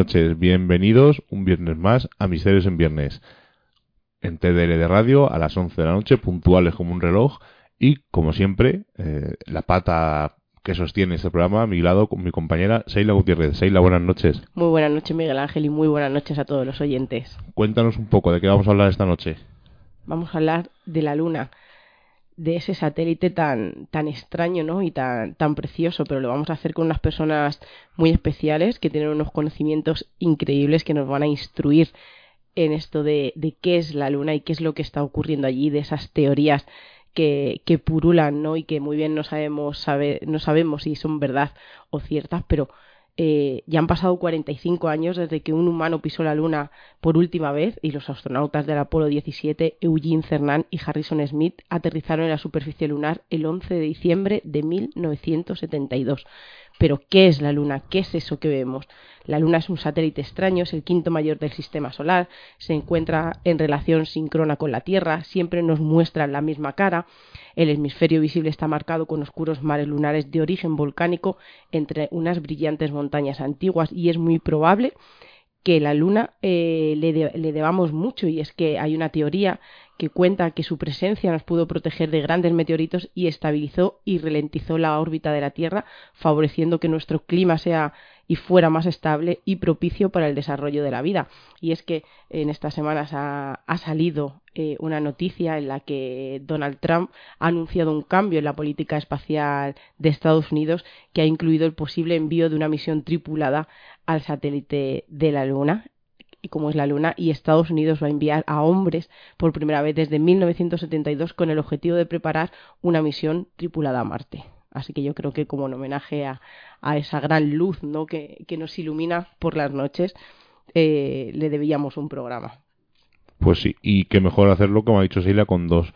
Noches, bienvenidos un viernes más a Misterios en Viernes. En TDL de Radio a las 11 de la noche, puntuales como un reloj. Y como siempre, eh, la pata que sostiene este programa a mi lado con mi compañera Seila Gutiérrez. Seila, buenas noches. Muy buenas noches, Miguel Ángel, y muy buenas noches a todos los oyentes. Cuéntanos un poco de qué vamos a hablar esta noche. Vamos a hablar de la Luna, de ese satélite tan, tan extraño ¿no? y tan, tan precioso, pero lo vamos a hacer con unas personas muy especiales que tienen unos conocimientos increíbles que nos van a instruir en esto de, de qué es la Luna y qué es lo que está ocurriendo allí, de esas teorías que, que purulan, ¿no? Y que muy bien no sabemos, sabe, no sabemos si son verdad o ciertas, pero eh, ya han pasado 45 años desde que un humano pisó la Luna por última vez y los astronautas del Apolo 17, Eugene Cernan y Harrison Smith, aterrizaron en la superficie lunar el 11 de diciembre de 1972. Pero, ¿qué es la Luna? ¿Qué es eso que vemos? La Luna es un satélite extraño, es el quinto mayor del sistema solar, se encuentra en relación síncrona con la Tierra, siempre nos muestra la misma cara. El hemisferio visible está marcado con oscuros mares lunares de origen volcánico entre unas brillantes montañas antiguas y es muy probable que la Luna eh, le, de, le, debamos mucho y es que hay una teoría que cuenta que su presencia nos pudo proteger de grandes meteoritos y estabilizó y ralentizó la órbita de la Tierra, favoreciendo que nuestro clima sea y fuera más estable y propicio para el desarrollo de la vida. Y es que en estas semanas ha, salido eh, una noticia en la que Donald Trump ha anunciado un cambio en la política espacial de Estados Unidos que ha incluido el posible envío de una misión tripulada al satélite de la Luna y como es la Luna, y Estados Unidos va a enviar a hombres por primera vez desde 1972 con el objetivo de preparar una misión tripulada a Marte. Así que yo creo que como un homenaje a, a esa gran luz ¿no? que, que, nos ilumina por las noches, eh, le debíamos un programa. Pues sí, y qué mejor hacerlo, como ha dicho Sheila, con dos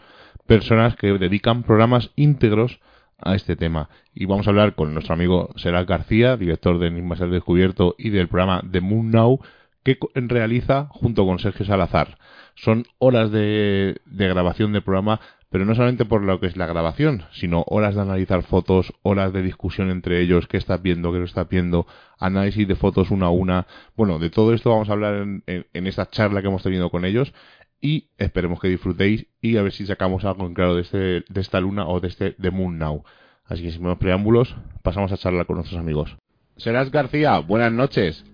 personas que dedican programas íntegros a este tema. Y vamos a hablar con nuestro amigo Será García, director de Enigmas al Descubierto y del programa The Moon Now, que realiza junto con Sergio Salazar. Son horas de, de, grabación de programa, pero no solamente por lo que es la grabación, sino horas de analizar fotos, horas de discusión entre ellos, qué estás viendo, qué no estás viendo, análisis de fotos una a una. Bueno, de todo esto vamos a hablar en, en, esta charla que hemos tenido con ellos y esperemos que disfrutéis y a ver si sacamos algo en claro de, este, de esta luna o de este The Moon Now. Así que sin más preámbulos, pasamos a charlar con nuestros amigos. Serás García, buenas noches.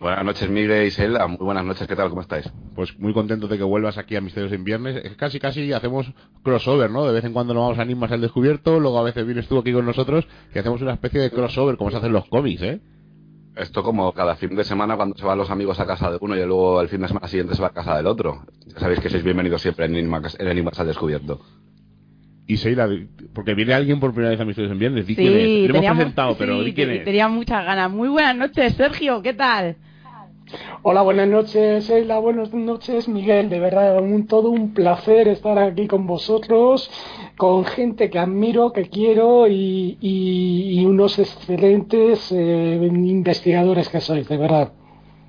Buenas noches, Miguel y Selda. Muy buenas noches, ¿qué tal? ¿Cómo estáis? Pues muy contento de que vuelvas aquí a Misterios en Viernes. Es casi, casi hacemos crossover, ¿no? De vez en cuando nos vamos a Enigmas al Descubierto, luego a veces vienes tú aquí con nosotros y hacemos una especie de crossover, como se hacen los cómics, ¿eh? Esto como cada fin de semana cuando se van los amigos a casa de uno y luego el fin de semana siguiente se va a casa del otro. Ya sabéis que sois bienvenidos siempre en Enigmas, en Enigmas al Descubierto. Y Seila, porque viene alguien por primera vez a Misterios en Viernes, di sí, quién es. Lo hemos presentado, pero sí, di quién es. Tenía muchas ganas. Muy buenas noches, Sergio, ¿qué tal? Hola, buenas noches, Sheila, buenas noches, Miguel. De verdad, un, todo un placer estar aquí con vosotros, con gente que admiro, que quiero y, unos excelentes eh, investigadores que sois, de verdad.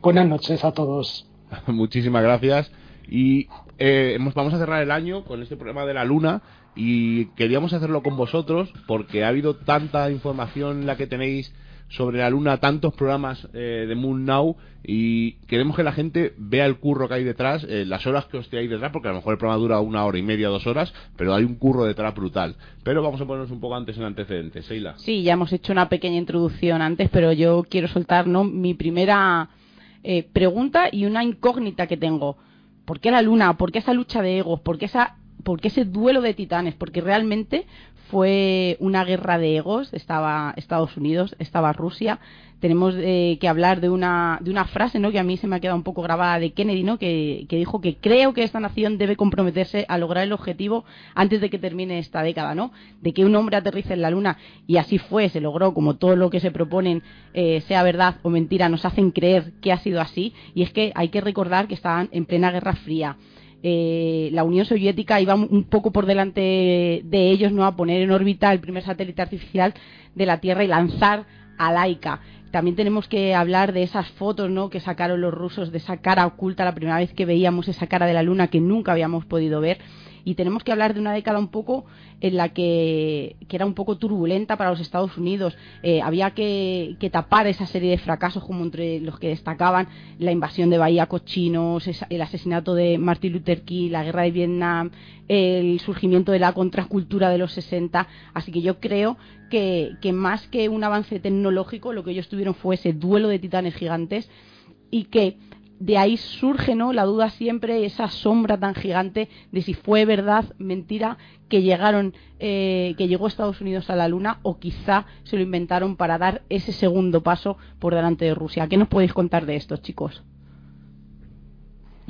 Buenas noches a todos. Muchísimas gracias. Y eh, vamos a cerrar el año con este programa de la Luna y queríamos hacerlo con vosotros porque ha habido tanta información la que tenéis sobre la luna tantos programas eh, de Moon Now y queremos que la gente vea el curro que hay detrás, eh, las horas que os hay detrás, porque a lo mejor el programa dura una hora y media, dos horas, pero hay un curro detrás brutal. Pero vamos a ponernos un poco antes en antecedentes, Seila. Sí, ya hemos hecho una pequeña introducción antes, pero yo quiero soltar ¿no? mi primera eh, pregunta y una incógnita que tengo. ¿Por qué la luna? ¿Por qué esa lucha de egos? ¿Por qué esa porque ese duelo de titanes, porque realmente fue una guerra de egos, estaba Estados Unidos, estaba Rusia. Tenemos eh, que hablar de una, de una frase ¿no? que a mí se me ha quedado un poco grabada de Kennedy, ¿no? que, que dijo que creo que esta nación debe comprometerse a lograr el objetivo antes de que termine esta década, ¿no? de que un hombre aterrice en la Luna. Y así fue, se logró, como todo lo que se proponen, eh, sea verdad o mentira, nos hacen creer que ha sido así. Y es que hay que recordar que estaban en plena Guerra Fría eh, la Unión Soviética iba un poco por delante de ellos no a poner en órbita el primer satélite artificial de la Tierra y lanzar a Laika. También tenemos que hablar de esas fotos ¿no? que sacaron los rusos, de esa cara oculta, la primera vez que veíamos esa cara de la Luna que nunca habíamos podido ver. Y tenemos que hablar de una década un poco en la que, que era un poco turbulenta para los Estados Unidos. Eh, había que, que, tapar esa serie de fracasos como entre los que destacaban la invasión de Bahía Cochinos, el asesinato de Martin Luther King, la guerra de Vietnam, el surgimiento de la contracultura de los 60. Así que yo creo que, que más que un avance tecnológico, lo que ellos tuvieron fue ese duelo de titanes gigantes y que de ahí surge ¿no? la duda siempre, esa sombra tan gigante de si fue verdad, mentira, que llegaron, eh, que llegó Estados Unidos a la Luna o quizá se lo inventaron para dar ese segundo paso por delante de Rusia. ¿Qué nos podéis contar de esto, chicos?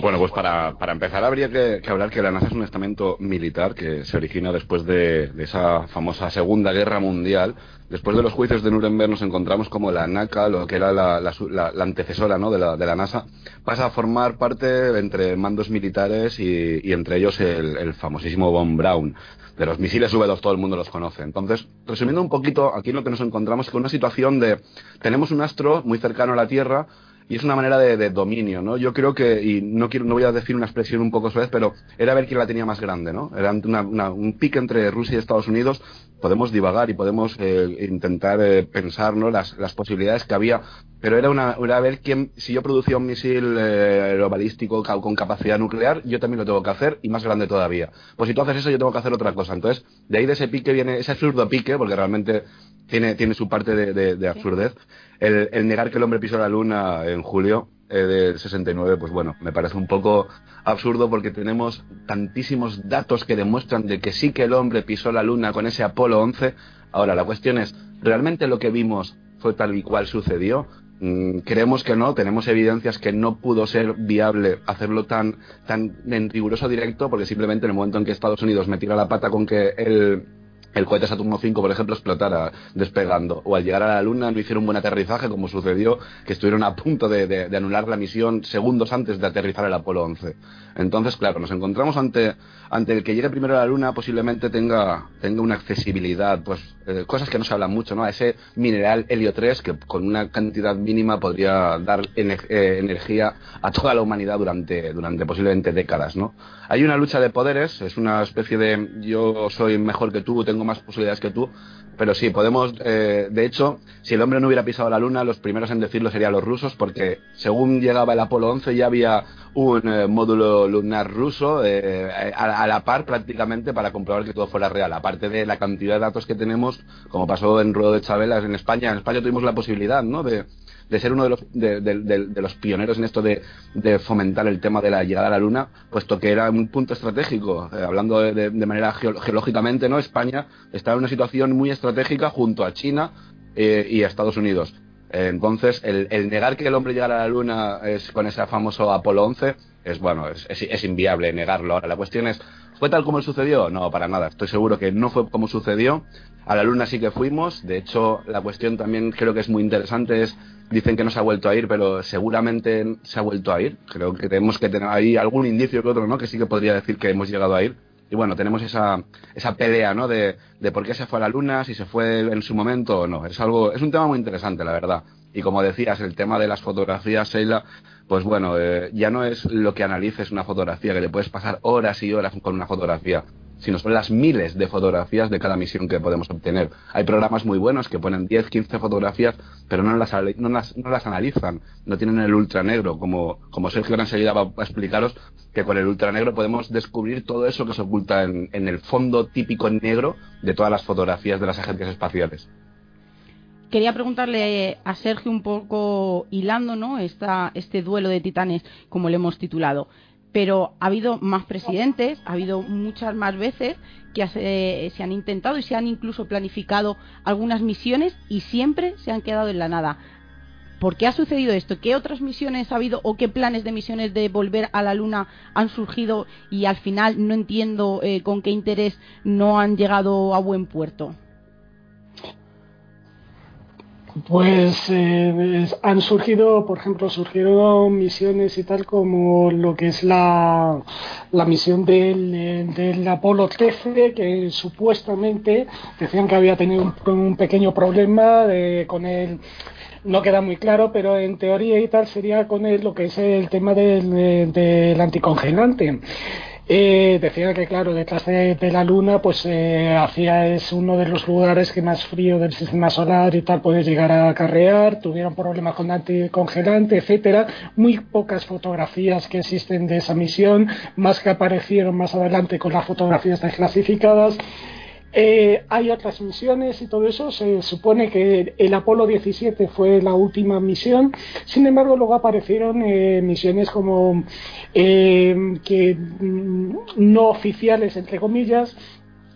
Bueno, pues para, para empezar habría que, hablar que la NASA es un estamento militar que se origina después de, esa famosa Segunda Guerra Mundial. Después de los juicios de Nuremberg nos encontramos como la NACA, lo que era la, antecesora ¿no? de, la, de la NASA, pasa a formar parte entre mandos militares y, entre ellos el, famosísimo Von Braun. De los misiles V2 todo el mundo los conoce. Entonces, resumiendo un poquito, aquí lo que nos encontramos es con una situación de tenemos un astro muy cercano a la Tierra, y es una manera de, dominio, ¿no? Yo creo que, y no quiero, no voy a decir una expresión un poco suave, pero era ver quién la tenía más grande, ¿no? Era un pique entre Rusia y Estados Unidos. Podemos divagar y podemos eh, intentar eh, pensar, las posibilidades que había, pero era una, era ver quién, si yo producía un misil eh, balístico con capacidad nuclear, yo también lo tengo que hacer y más grande todavía. Pues si tú haces eso, yo tengo que hacer otra cosa. Entonces, de ahí de ese pique viene ese absurdo pique, porque realmente tiene, tiene su parte de, de, absurdez. El, el, negar que el hombre pisó la luna en julio eh, del 69, pues bueno, me parece un poco absurdo porque tenemos tantísimos datos que demuestran de que sí que el hombre pisó la luna con ese Apolo 11. Ahora, la cuestión es, ¿realmente lo que vimos fue tal y cual sucedió? Mm, creemos que no, tenemos evidencias que no pudo ser viable hacerlo tan, tan en riguroso directo, porque simplemente en el momento en que Estados Unidos metiera la pata con que el, el cohete Saturno V, por ejemplo, explotara despegando, o al llegar a la Luna no hicieron un buen aterrizaje, como sucedió, que estuvieron a punto de, anular la misión segundos antes de aterrizar el Apolo 11. Entonces, claro, nos encontramos ante, ante el que llegue primero a la Luna, posiblemente tenga, tenga una accesibilidad, pues eh, cosas que no se hablan mucho, ¿no? A ese mineral helio 3 que con una cantidad mínima podría dar eh, energía a toda la humanidad durante, durante posiblemente décadas, ¿no? Hay una lucha de poderes, es una especie de yo soy mejor que tú, tengo más posibilidades que tú, pero sí, podemos, eh, de hecho, si el hombre no hubiera pisado la Luna, los primeros en decirlo serían los rusos, porque según llegaba el Apolo 11 ya había un eh, módulo lunar ruso eh, a, la par prácticamente para comprobar que todo fuera real, aparte de la cantidad de datos que tenemos, como pasó en Ruedo de Chabelas en España. En España tuvimos la posibilidad, ¿no?, de, de ser uno de los, de, los pioneros en esto de, fomentar el tema de la llegada a la Luna, puesto que era un punto estratégico. Eh, hablando de, manera geológicamente, ¿no? España está en una situación muy estratégica junto a China eh, y a Estados Unidos. Entonces, el, negar que el hombre llegara a la Luna es con ese famoso Apolo 11 es bueno, es, es, inviable negarlo. Ahora, la cuestión es, ¿fue tal como sucedió? No, para nada. Estoy seguro que no fue como sucedió. A la Luna sí que fuimos. De hecho, la cuestión también creo que es muy interesante. Es, dicen que no se ha vuelto a ir, pero seguramente se ha vuelto a ir. Creo que tenemos que tener ahí algún indicio que otro, ¿no? Que sí que podría decir que hemos llegado a ir. Y bueno, tenemos esa, esa pelea, ¿no? De, de por qué se fue a la Luna, si se fue en su momento o no. Es algo, es un tema muy interesante, la verdad. Y como decías, el tema de las fotografías, Sheila, pues bueno, eh, ya no es lo que analices una fotografía, que le puedes pasar horas y horas con una fotografía sino son las miles de fotografías de cada misión que podemos obtener. Hay programas muy buenos que ponen 10, 15 fotografías, pero no las, no las, no las analizan, no tienen el ultranegro, como, como Sergio enseguida va a explicaros, que con el ultranegro podemos descubrir todo eso que se oculta en, el fondo típico negro de todas las fotografías de las agencias espaciales quería preguntarle a Sergio un poco hilando ¿no? Esta, este duelo de titanes, como le hemos titulado pero ha habido más presidentes, ha habido muchas más veces que se, han intentado y se han incluso planificado algunas misiones y siempre se han quedado en la nada. ¿Por qué ha sucedido esto? ¿Qué otras misiones ha habido o qué planes de misiones de volver a la Luna han surgido y al final no entiendo eh, con qué interés no han llegado a buen puerto? Pues eh, han surgido, por ejemplo, surgieron misiones y tal como lo que es la, la misión del, Apolo 13, que supuestamente decían que había tenido un, pequeño problema con el no queda muy claro, pero en teoría y tal sería con el, lo que es el tema del, del anticongelante. Eh, decía que claro detrás de, la luna pues eh, hacía es uno de los lugares que más frío del sistema solar y tal puede llegar a acarrear. Tuvieron problemas con anticongelante etcétera. Muy pocas fotografías que existen de esa misión más que aparecieron más adelante con las fotografías desclasificadas eh, hay otras misiones y todo eso. Se supone que el Apolo 17 fue la última misión. Sin embargo, luego aparecieron eh, misiones como eh, que mm, no oficiales, entre comillas,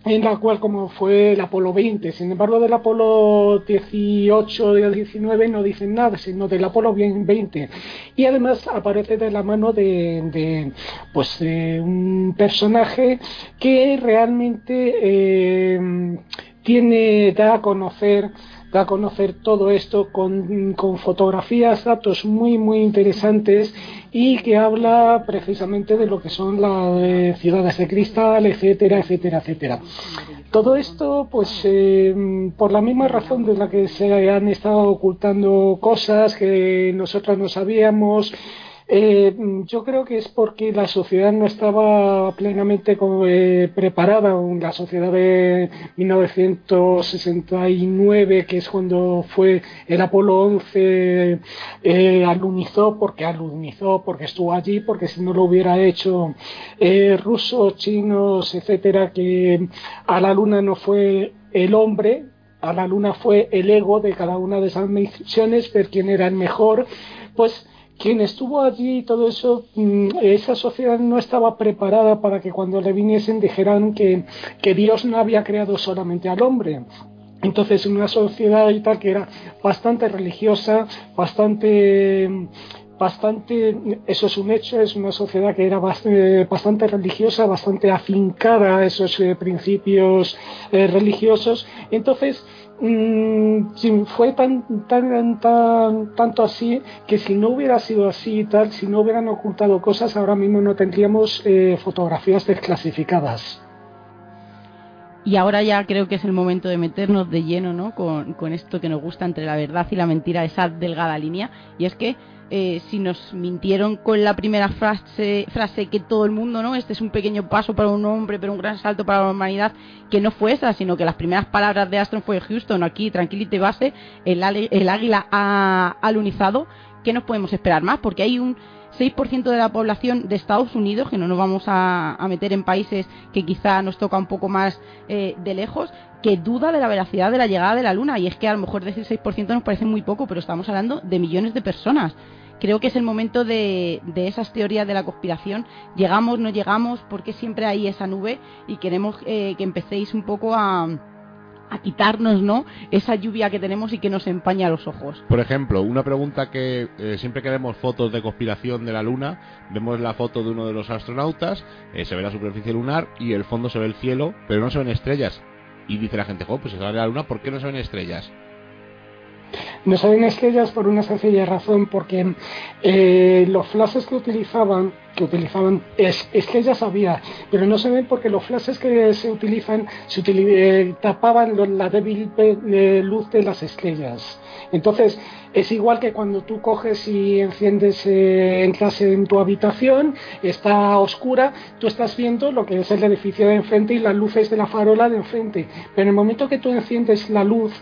en la cual como fue el Apolo 20. Sin embargo, del Apolo 18 y el 19 no dicen nada, sino del Apolo 20. Y además aparece de la mano de, pues, un personaje que realmente eh, tiene, da a conocer da a conocer todo esto con, fotografías, datos muy, muy interesantes y que habla precisamente de lo que son las ciudades de cristal, etcétera, etcétera, etcétera. Todo esto, pues, eh, por la misma razón de la que se han estado ocultando cosas que nosotros no sabíamos, eh, yo creo que es porque la sociedad no estaba plenamente eh, preparada. La sociedad de 1969, que es cuando fue el Apolo 11, eh, alunizó, porque alunizó, porque estuvo allí, porque si no lo hubiera hecho eh, rusos, chinos, etcétera, que a la Luna no fue el hombre, a la Luna fue el ego de cada una de esas misiones, ver quién era el mejor, pues quien estuvo allí y todo eso, mm, esa sociedad no estaba preparada para que cuando le viniesen dijeran que, que Dios no había creado solamente al hombre. Entonces, una sociedad y tal que era bastante religiosa, bastante bastante, eso es un hecho, es una sociedad que era bastante, bastante religiosa, bastante afincada a esos eh, principios eh, religiosos. Entonces, Mm, fue tan, tan, tan, tanto así que si no hubiera sido así y tal, si no hubieran ocultado cosas, ahora mismo no tendríamos eh, fotografías desclasificadas. Y ahora ya creo que es el momento de meternos de lleno ¿no? con, con esto que nos gusta entre la verdad y la mentira, esa delgada línea. Y es que eh, si nos mintieron con la primera frase, frase que todo el mundo, ¿no? Este es un pequeño paso para un hombre, pero un gran salto para la humanidad, que no fue esa, sino que las primeras palabras de Astron fue Houston, aquí tranquilite base, el, el águila ha alunizado, ¿qué nos podemos esperar más? Porque hay un 6% de la población de Estados Unidos, que no nos vamos a, meter en países que quizá nos toca un poco más eh, de lejos, que duda de la veracidad de la llegada de la Luna. Y es que a lo mejor decir 6% nos parece muy poco, pero estamos hablando de millones de personas. Creo que es el momento de, esas teorías de la conspiración. Llegamos, no llegamos, porque siempre hay esa nube y queremos eh, que empecéis un poco a a quitarnos ¿no? esa lluvia que tenemos y que nos empaña los ojos. Por ejemplo, una pregunta que eh, siempre que vemos fotos de conspiración de la Luna, vemos la foto de uno de los astronautas, eh, se ve la superficie lunar y el fondo se ve el cielo, pero no se ven estrellas. Y dice la gente, pues si se ve la Luna, ¿por qué no se ven estrellas? No se ven estrellas por una sencilla razón, porque eh, los flashes que utilizaban que utilizaban es, estrellas había, pero no se ven porque los flashes que se utilizan eh, tapaban la débil eh, luz de las estrellas. Entonces, es igual que cuando tú coges y enciendes, entras en tu habitación, está oscura, tú estás viendo lo que es el edificio de enfrente y las luces de la farola de enfrente. Pero en el momento que tú enciendes la luz,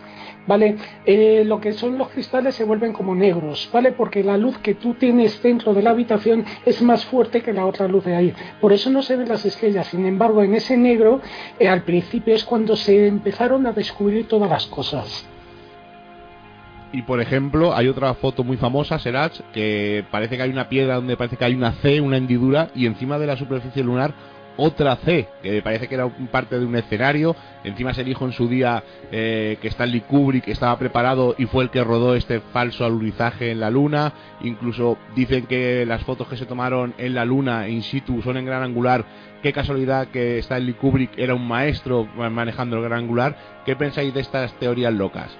¿vale? Eh, lo que son los cristales se vuelven como negros, ¿vale? Porque la luz que tú tienes dentro de la habitación es más fuerte que la otra luz de ahí. Por eso no se ven las estrellas. Sin embargo, en ese negro, eh, al principio es cuando se empezaron a descubrir todas las cosas. Y por ejemplo, hay otra foto muy famosa, Serach, que parece que hay una piedra donde parece que hay una C, una hendidura, y encima de la superficie lunar otra C, que parece que era parte de un escenario. Encima se dijo en su día eh, que Stanley Kubrick estaba preparado y fue el que rodó este falso alunizaje en la Luna. Incluso dicen que las fotos que se tomaron en la Luna in situ son en gran angular. Qué casualidad que Stanley Kubrick era un maestro manejando el gran angular. ¿Qué pensáis de estas teorías locas?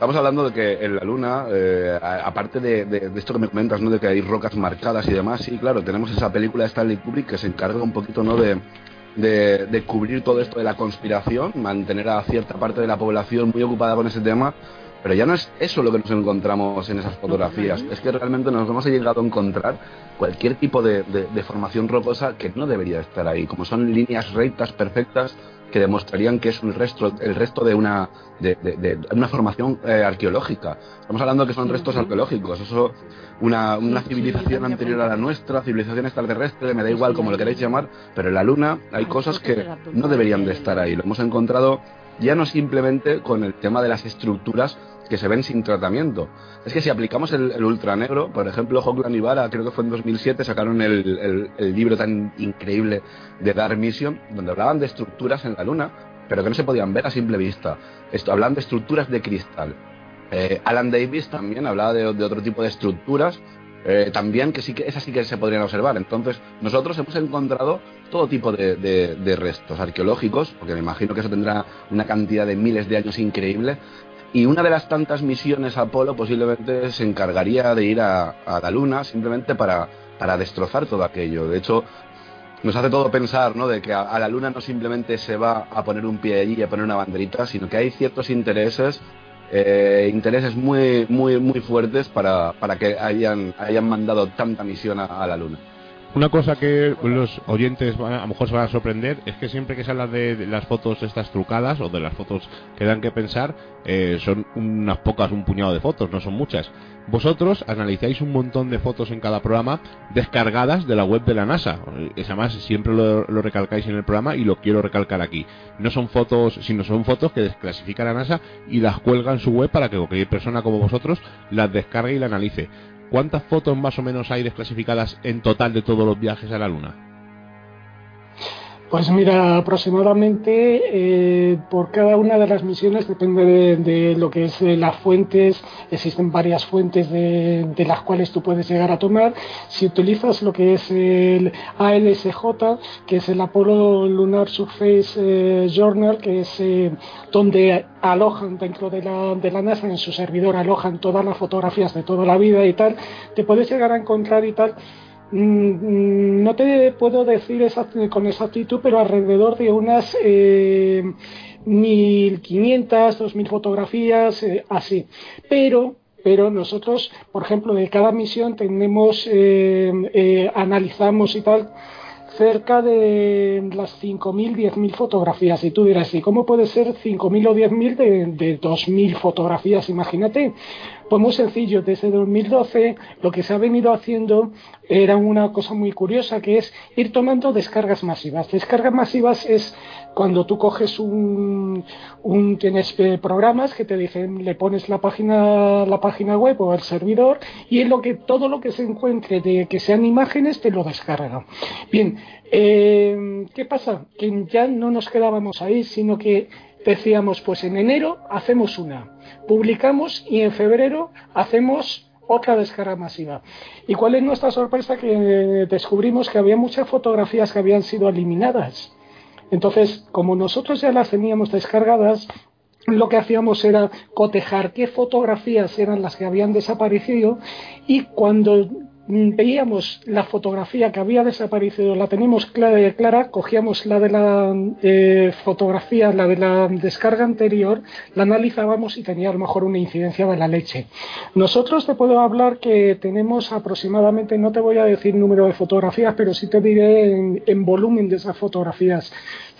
Estamos hablando de que en la Luna, eh, aparte de, esto que me comentas, ¿no? de que hay rocas marcadas y demás, sí, claro, tenemos esa película de Stanley Kubrick que se encarga un poquito ¿no? de, de, cubrir todo esto de la conspiración, mantener a cierta parte de la población muy ocupada con ese tema, Pero ya no es eso lo que nos encontramos en esas fotografías, es que realmente nos hemos llegado a encontrar cualquier tipo de, de formación rocosa que no debería estar ahí, como son líneas rectas perfectas que demostrarían que es el resto, el resto de una, de, de, una formación eh, arqueológica. Estamos hablando que son restos arqueológicos, eso, una, una civilización anterior a la nuestra, civilización extraterrestre, me da igual como lo queréis llamar, pero en la Luna hay cosas que no deberían de estar ahí. Lo hemos encontrado ya no simplemente con el tema de las estructuras que se ven sin tratamiento. Es que si aplicamos el, el ultra negro, por ejemplo, Hoagland y Vara, creo que fue en 2007, sacaron el, el, libro tan increíble de Dark Mission, donde hablaban de estructuras en la Luna, pero que no se podían ver a simple vista. Esto, hablan de estructuras de cristal. Eh, Alan Davis también hablaba de, de otro tipo de estructuras eh, también que sí que esas sí que se podrían observar. Entonces, nosotros hemos encontrado todo tipo de, de, restos arqueológicos, porque me imagino que eso tendrá una cantidad de miles de años increíble, y una de las tantas misiones Apolo posiblemente se encargaría de ir a, a la Luna simplemente para, para, destrozar todo aquello. De hecho, nos hace todo pensar ¿no? de que a, a, la Luna no simplemente se va a poner un pie allí y a poner una banderita, sino que hay ciertos intereses, eh, intereses muy, muy, muy fuertes para, para que hayan, hayan mandado tanta misión a, a la Luna. Una cosa que los oyentes van, a lo mejor se van a sorprender es que siempre que se habla de, las fotos estas trucadas o de las fotos que dan que pensar, eh, son unas pocas, un puñado de fotos, no son muchas. Vosotros analizáis un montón de fotos en cada programa descargadas de la web de la NASA. Es además siempre lo, lo recalcáis en el programa y lo quiero recalcar aquí. No son fotos, sino son fotos que desclasifica la NASA y las cuelga en su web para que cualquier persona como vosotros las descargue y la analice. ¿Cuántas fotos más o menos hay desclasificadas en total de todos los viajes a la Luna? Pues mira, aproximadamente eh, por cada una de las misiones depende de, lo que es eh, las fuentes, existen varias fuentes de, las cuales tú puedes llegar a tomar. Si utilizas lo que es el ALSJ, que es el Apollo Lunar Surface eh, Journal, que es donde alojan dentro de la, de la NASA, en su servidor alojan todas las fotografías de toda la vida y tal, te puedes llegar a encontrar y tal no te puedo decir con exactitud, pero alrededor de unas eh, 1.500, 2.000 fotografías, eh, así. Pero pero nosotros, por ejemplo, de cada misión tenemos, eh, eh, analizamos y tal, cerca de las 5.000, 10.000 fotografías. Y tú dirás, ¿y cómo puede ser 5.000 o 10.000 de, de 2.000 fotografías? Imagínate. Pues muy sencillo, desde 2012 lo que se ha venido haciendo era una cosa muy curiosa, que es ir tomando descargas masivas. Descargas masivas es cuando tú coges un, un tienes eh, programas que te dicen, le pones la página, la página web o el servidor y es lo que todo lo que se encuentre de que sean imágenes te lo descarga. Bien, eh, ¿qué pasa? Que ya no nos quedábamos ahí, sino que decíamos, pues en enero hacemos una, publicamos y en febrero hacemos otra descarga masiva. ¿Y cuál es nuestra sorpresa? Que descubrimos que había muchas fotografías que habían sido eliminadas. Entonces, como nosotros ya las teníamos descargadas, lo que hacíamos era cotejar qué fotografías eran las que habían desaparecido y cuando veíamos la fotografía que había desaparecido, la tenemos clara, clara cogíamos la de la eh, fotografía, la de la descarga anterior, la analizábamos y tenía a lo mejor una incidencia de la leche. Nosotros te puedo hablar que tenemos aproximadamente, no te voy a decir número de fotografías, pero sí te diré en, en volumen de esas fotografías,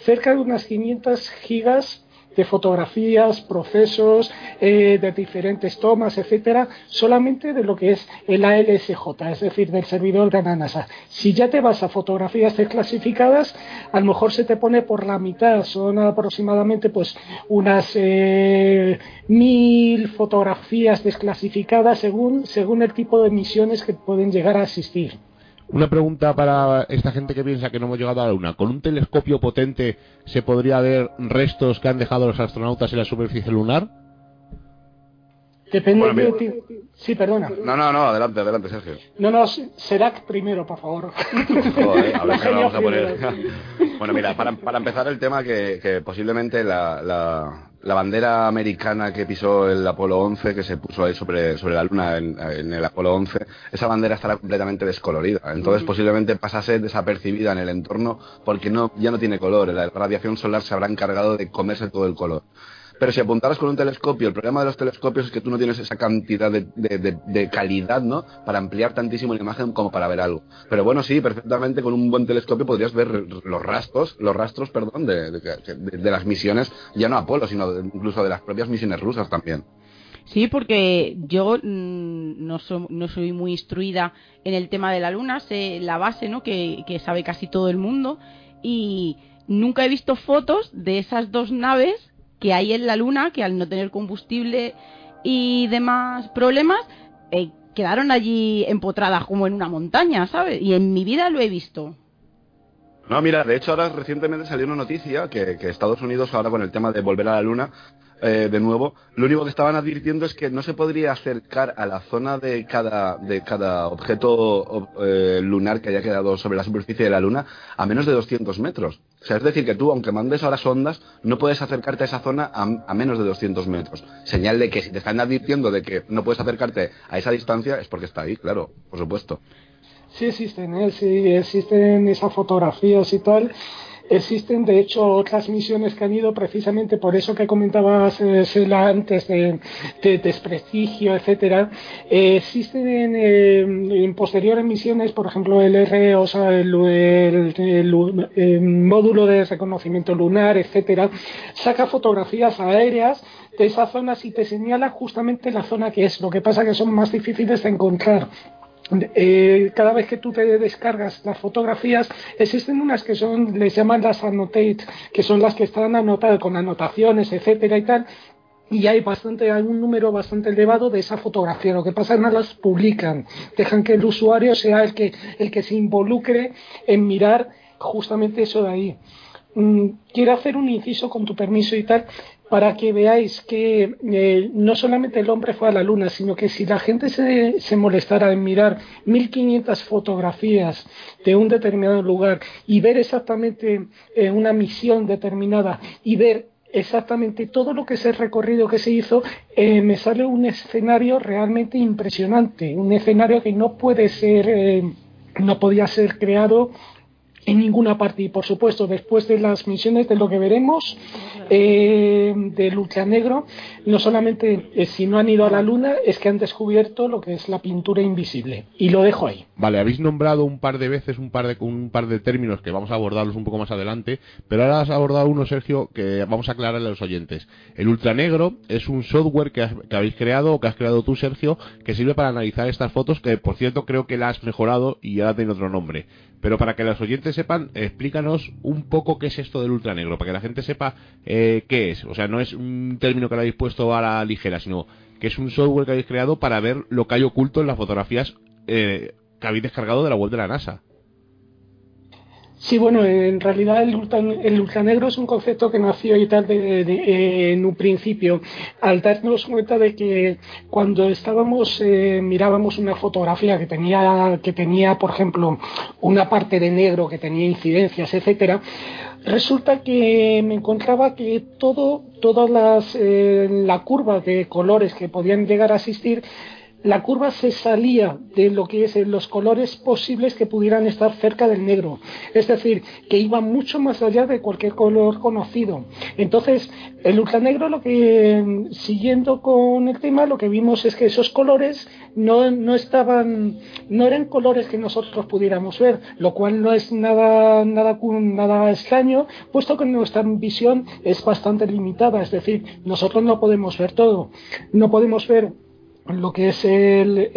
cerca de unas 500 gigas de fotografías, procesos, eh, de diferentes tomas, etcétera, solamente de lo que es el ALSJ, es decir, del servidor de la NASA. Si ya te vas a fotografías desclasificadas, a lo mejor se te pone por la mitad, son aproximadamente pues unas eh, mil fotografías desclasificadas según, según el tipo de misiones que pueden llegar a asistir. Una pregunta para esta gente que piensa que no hemos llegado a la Luna. ¿Con un telescopio potente se podría ver restos que han dejado los astronautas en la superficie lunar? Depende bueno, de ti. Sí, perdona. No, no, no, adelante, adelante, Sergio. No, no, Serac primero, por favor. Joder, a ver qué vamos a poner. bueno, mira, para, para, empezar el tema que, que posiblemente la, la, la, bandera americana que pisó el Apolo 11, que se puso ahí sobre, sobre la Luna en, en el Apolo 11, esa bandera estará completamente descolorida. Entonces, posiblemente pasase desapercibida en el entorno porque no, ya no tiene color. La radiación solar se habrá encargado de comerse todo el color. Pero si apuntaras con un telescopio, el problema de los telescopios es que tú no tienes esa cantidad de, calidad, ¿no? Para ampliar tantísimo la imagen como para ver algo. Pero bueno, sí, perfectamente con un buen telescopio podrías ver los rastros, los rastros, perdón, de, las misiones, ya no Apolo, sino incluso de las propias misiones rusas también. Sí, porque yo mm, no, no, soy muy instruida en el tema de la Luna, sé la base, ¿no? Que, que sabe casi todo el mundo y nunca he visto fotos de esas dos naves que hay en la Luna, que al no tener combustible y demás problemas, eh, quedaron allí empotradas como en una montaña, ¿sabes? Y en mi vida lo he visto. No, mira, de hecho ahora recientemente salió una noticia que, Estados Unidos ahora con el tema de volver a la Luna eh, de nuevo, lo único que estaban advirtiendo es que no se podría acercar a la zona de cada, de cada objeto eh, lunar que haya quedado sobre la superficie de la Luna a menos de 200 metros. O sea, es decir, que tú, aunque mandes ahora sondas, no puedes acercarte a esa zona a, menos de 200 metros. Señal de que si te están advirtiendo de que no puedes acercarte a esa distancia es porque está ahí, claro, por supuesto. Sí existen, ¿eh? sí existen esas fotografías y tal. Existen, de hecho, otras misiones que han ido precisamente por eso que comentabas eh, antes de, desprestigio, etcétera. Eh, existen eh, en, posteriores misiones, por ejemplo, el R, o sea, el, módulo de reconocimiento lunar, etcétera, saca fotografías aéreas de esas zonas y te señala justamente la zona que es. Lo que pasa que son más difíciles de encontrar eh, cada vez que tú te descargas las fotografías, existen unas que son, les llaman las annotate, que son las que están anotadas con anotaciones, etcétera y tal, y hay bastante, hay un número bastante elevado de esa fotografía. Lo que pasa es que no las publican, dejan que el usuario sea el que, el que se involucre en mirar justamente eso de ahí. Mm, quiero hacer un inciso con tu permiso y tal para que veáis que eh, no solamente el hombre fue a la luna, sino que si la gente se, molestara en mirar 1500 fotografías de un determinado lugar y ver exactamente eh, una misión determinada y ver exactamente todo lo que es el recorrido que se hizo, eh, me sale un escenario realmente impresionante, un escenario que no puede ser, no podía ser creado en ninguna parte. Y por supuesto, después de las misiones de lo que veremos eh, del ultranegro, no solamente eh, si no han ido a la Luna, es que han descubierto lo que es la pintura invisible. Y lo dejo ahí. Vale, habéis nombrado un par de veces un par de, un par de términos que vamos a abordarlos un poco más adelante, pero ahora has abordado uno, Sergio, que vamos a aclararle a los oyentes. El ultranegro es un software que, que habéis creado o que has creado tú, Sergio, que sirve para analizar estas fotos, que por cierto creo que la has mejorado y ahora tiene otro nombre. Pero para que los oyentes sepan, explícanos un poco qué es esto del ultranegro, para que la gente sepa eh, qué es. O sea, no es un término que lo habéis puesto a la ligera, sino que es un software que habéis creado para ver lo que hay oculto en las fotografías eh, que habéis descargado de la web de la NASA. Sí, bueno, en realidad el, el ultranegro es un concepto que nació y tal de, en un principio, al darnos cuenta de que cuando estábamos, eh, mirábamos una fotografía que tenía, que tenía, por ejemplo, una parte de negro, que tenía incidencias, etcétera, resulta que me encontraba que todo, todas las, eh, la curva de colores que podían llegar a existir la curva se salía de lo que es los colores posibles que pudieran estar cerca del negro. Es decir, que iba mucho más allá de cualquier color conocido. Entonces, el ultranegro, lo que, siguiendo con el tema, lo que vimos es que esos colores no, no estaban, no eran colores que nosotros pudiéramos ver, lo cual no es nada, nada, nada extraño, puesto que nuestra visión es bastante limitada. Es decir, nosotros no podemos ver todo. No podemos ver lo que es el,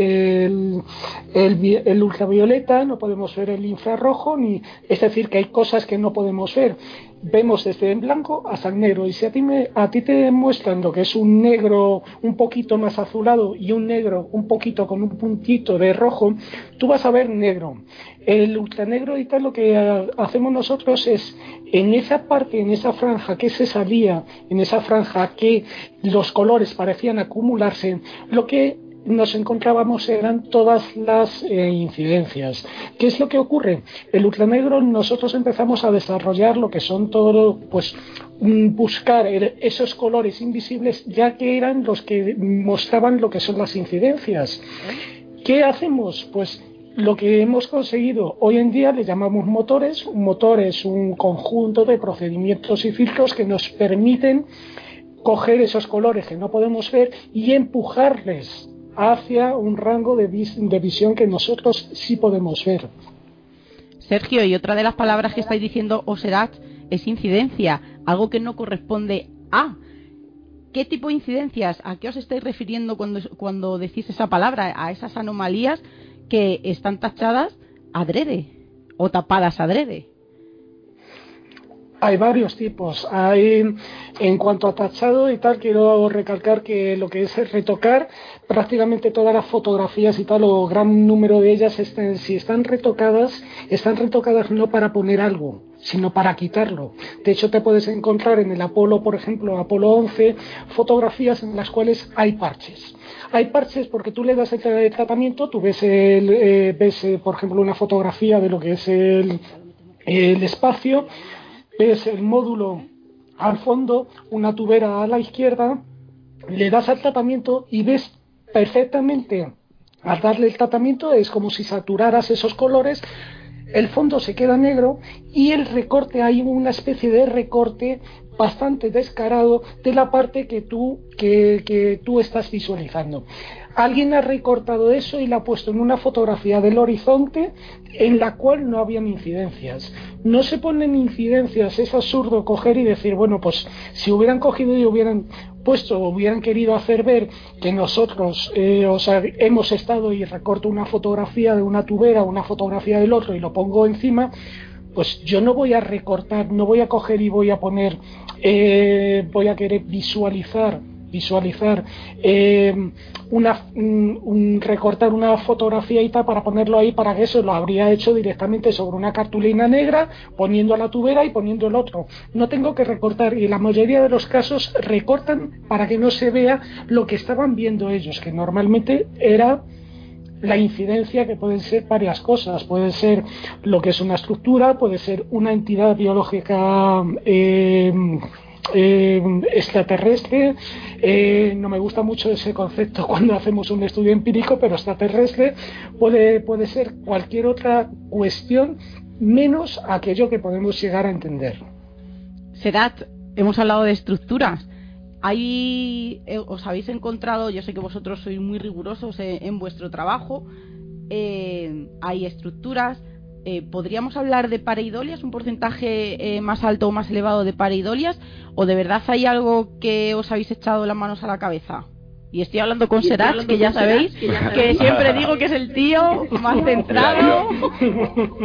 el, ultravioleta, no podemos ver el infrarrojo, ni, es decir, que hay cosas que no podemos ver. Vemos desde en blanco hasta el negro, y si a ti, me, a ti te muestran lo que es un negro un poquito más azulado y un negro un poquito con un puntito de rojo, tú vas a ver negro. El ultranegro y tal lo que hacemos nosotros es en esa parte, en esa franja que se salía, en esa franja que los colores parecían acumularse, lo que nos encontrábamos eran todas las eh, incidencias. ¿Qué es lo que ocurre? El ultranegro nosotros empezamos a desarrollar lo que son todo, pues mm, buscar esos colores invisibles ya que eran los que mostraban lo que son las incidencias. ¿Qué hacemos? Pues lo que hemos conseguido hoy en día le llamamos motores. Un motor es un conjunto de procedimientos y filtros que nos permiten coger esos colores que no podemos ver y empujarles hacia un rango de, visión que nosotros sí podemos ver. Sergio, y otra de las palabras que estáis diciendo, Oserat, es incidencia, algo que no corresponde a. ¿Qué tipo de incidencias? ¿A qué os estáis refiriendo cuando, cuando decís esa palabra? A esas anomalías que están tachadas adrede o tapadas adrede. Hay varios tipos. Hay, en cuanto a tachado y tal, quiero recalcar que lo que es retocar, prácticamente todas las fotografías y tal, o gran número de ellas, estén, si están retocadas, están retocadas no para poner algo, sino para quitarlo. De hecho, te puedes encontrar en el Apolo, por ejemplo, Apolo 11, fotografías en las cuales hay parches. Hay parches porque tú le das el tratamiento, tú ves, el, eh, ves eh, por ejemplo, una fotografía de lo que es el, el espacio, ves el módulo al fondo, una tubera a la izquierda, le das al tratamiento y ves perfectamente al darle el tratamiento es como si saturaras esos colores el fondo se queda negro y el recorte hay una especie de recorte bastante descarado de la parte que tú que, que tú estás visualizando Alguien ha recortado eso y lo ha puesto en una fotografía del horizonte en la cual no habían incidencias. No se ponen incidencias, es absurdo coger y decir, bueno, pues si hubieran cogido y hubieran puesto hubieran querido hacer ver que nosotros eh, hemos estado y recorto una fotografía de una tubera, una fotografía del otro y lo pongo encima, pues yo no voy a recortar, no voy a coger y voy a poner, eh, voy a querer visualizar visualizar eh, una, un, recortar una fotografía y tal para ponerlo ahí para que eso lo habría hecho directamente sobre una cartulina negra poniendo la tubera y poniendo el otro. No tengo que recortar y la mayoría de los casos recortan para que no se vea lo que estaban viendo ellos que normalmente era la incidencia que pueden ser varias cosas. Puede ser lo que es una estructura, puede ser una entidad biológica eh, eh, extraterrestre. Eh, no me gusta mucho ese concepto cuando hacemos un estudio empírico, pero extraterrestre puede, puede ser cualquier otra cuestión menos aquello que podemos llegar a entender. Sedat, hemos hablado de estructuras. Ahí eh, os habéis encontrado, yo sé que vosotros sois muy rigurosos en, vuestro trabajo, hay estructuras, eh, ¿podríamos hablar de pareidolias, un porcentaje eh, más alto o más elevado de pareidolias? ¿O de verdad hay algo que os habéis echado las manos a la cabeza? Y estoy hablando con Serats, que ya sabéis, que, siempre digo que es el tío más centrado.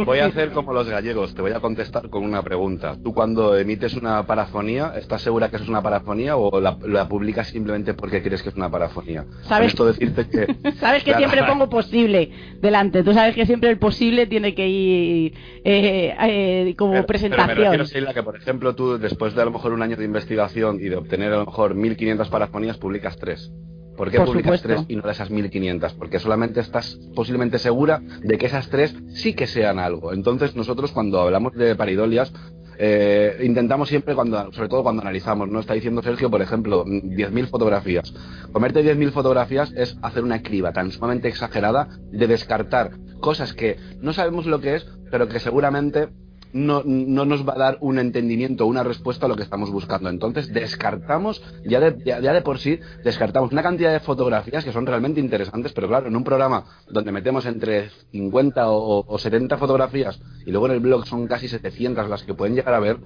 Voy a hacer como los gallegos, te voy a contestar con una pregunta. Tú cuando emites una parafonía, ¿estás segura que eso es una parafonía o la, publicas simplemente porque crees que es una parafonía? ¿Sabes? Esto decirte que... sabes que siempre pongo posible delante. Tú sabes que siempre el posible tiene que ir eh, eh, como presentación. Pero me refiero, que por ejemplo tú después de a lo mejor un año de investigación y de obtener a lo mejor 1500 parafonías, publicas tres. ¿Por qué publicas tres y no de esas 1500? Porque solamente estás posiblemente segura de que esas tres sí que sean algo. Entonces, nosotros cuando hablamos de paridolias, eh, intentamos siempre, cuando, sobre todo cuando analizamos, ¿no? Está diciendo Sergio, por ejemplo, 10.000 fotografías. Comerte 10.000 fotografías es hacer una criba tan sumamente exagerada de descartar cosas que no sabemos lo que es, pero que seguramente no, no nos va a dar un entendimiento, una respuesta a lo que estamos buscando. Entonces descartamos, ya de, ya, de por sí, descartamos una cantidad de fotografías que son realmente interesantes, pero claro, en un programa donde metemos entre 50 o, o 70 fotografías y luego en el blog son casi 700 las que pueden llegar a ver,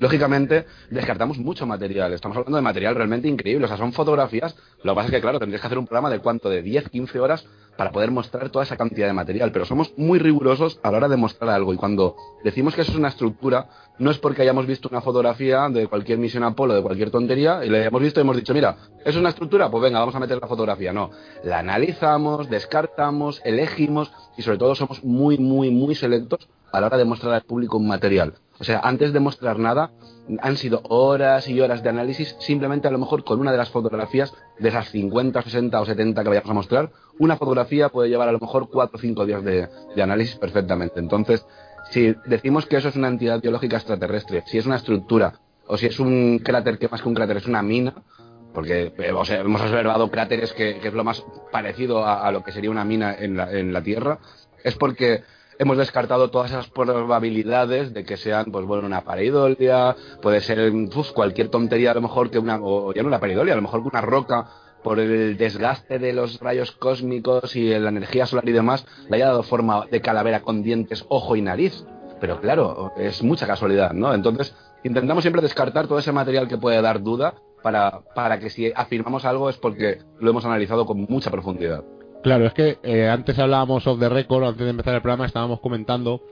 lógicamente descartamos mucho material. Estamos hablando de material realmente increíble. O sea, son fotografías. Lo que pasa es que, claro, tendrías que hacer un programa de cuánto, de 10, 15 horas para poder mostrar toda esa cantidad de material. Pero somos muy rigurosos a la hora de mostrar algo. Y cuando decimos que eso es una estructura, no es porque hayamos visto una fotografía de cualquier misión Apolo, de cualquier tontería, y la hayamos visto y hemos dicho, mira, ¿es una estructura? Pues venga, vamos a meter la fotografía. No, la analizamos, descartamos, elegimos y sobre todo somos muy, muy, muy selectos a la hora de mostrar al público un material. O sea, antes de mostrar nada, han sido horas y horas de análisis, simplemente a lo mejor con una de las fotografías, de esas 50, 60 o 70 que vayamos a mostrar, una fotografía puede llevar a lo mejor 4 o 5 días de, análisis perfectamente. Entonces, si decimos que eso es una entidad biológica extraterrestre, si es una estructura, o si es un cráter que más que un cráter es una mina, porque eh, hemos observado cráteres que, es lo más parecido a, lo que sería una mina en la, en la Tierra, es porque hemos descartado todas esas probabilidades de que sean, pues bueno, una pareidolia, puede ser cualquier tontería a lo mejor que una, o ya no una pareidolia, a lo mejor que una roca por el desgaste de los rayos cósmicos y la energía solar y demás, le haya dado forma de calavera con dientes, ojo y nariz. Pero claro, es mucha casualidad, ¿no? Entonces, intentamos siempre descartar todo ese material que puede dar duda para, para que si afirmamos algo es porque lo hemos analizado con mucha profundidad. Claro, es que eh, antes hablábamos of the record, antes de empezar el programa estábamos comentando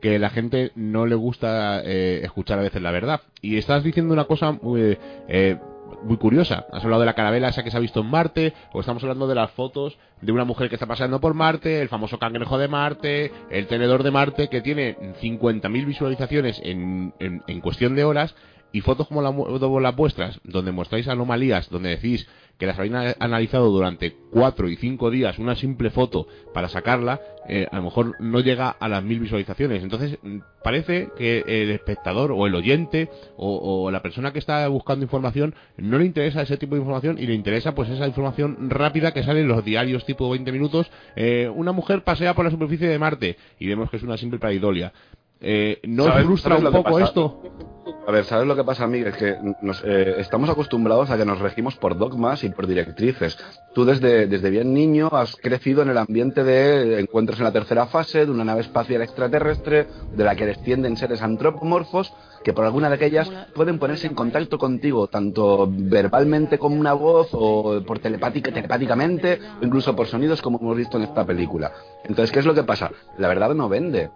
que la gente no le gusta eh, escuchar a veces la verdad. Y estás diciendo una cosa muy, eh, muy curiosa. Has hablado de la carabela esa que se ha visto en Marte, o estamos hablando de las fotos de una mujer que está pasando por Marte, el famoso cangrejo de Marte, el tenedor de Marte, que tiene 50.000 visualizaciones en, en cuestión de horas y fotos como, las vuestras, donde mostráis anomalías, donde decís que las habéis analizado durante cuatro y cinco días una simple foto para sacarla, eh, a lo mejor no llega a las mil visualizaciones. Entonces, mm, parece que el espectador o el oyente o, la persona que está buscando información no le interesa ese tipo de información y le interesa pues esa información rápida que sale en los diarios tipo 20 minutos. Eh, una mujer pasea por la superficie de Marte y vemos que es una simple paidolia. Eh, ¿No frustra un poco esto? A ver, ¿sabes lo que pasa, Miguel? Que eh, estamos acostumbrados a que nos regimos por dogmas y por directrices. Tú desde, desde bien niño has crecido en el ambiente de encuentros en la tercera fase, de una nave espacial extraterrestre, de la que descienden seres antropomorfos, que por alguna de aquellas pueden ponerse en contacto contigo, tanto verbalmente como una voz, o por telepática, telepáticamente, o incluso por sonidos como hemos visto en esta película. Entonces, ¿qué es lo que pasa? La verdad no vende.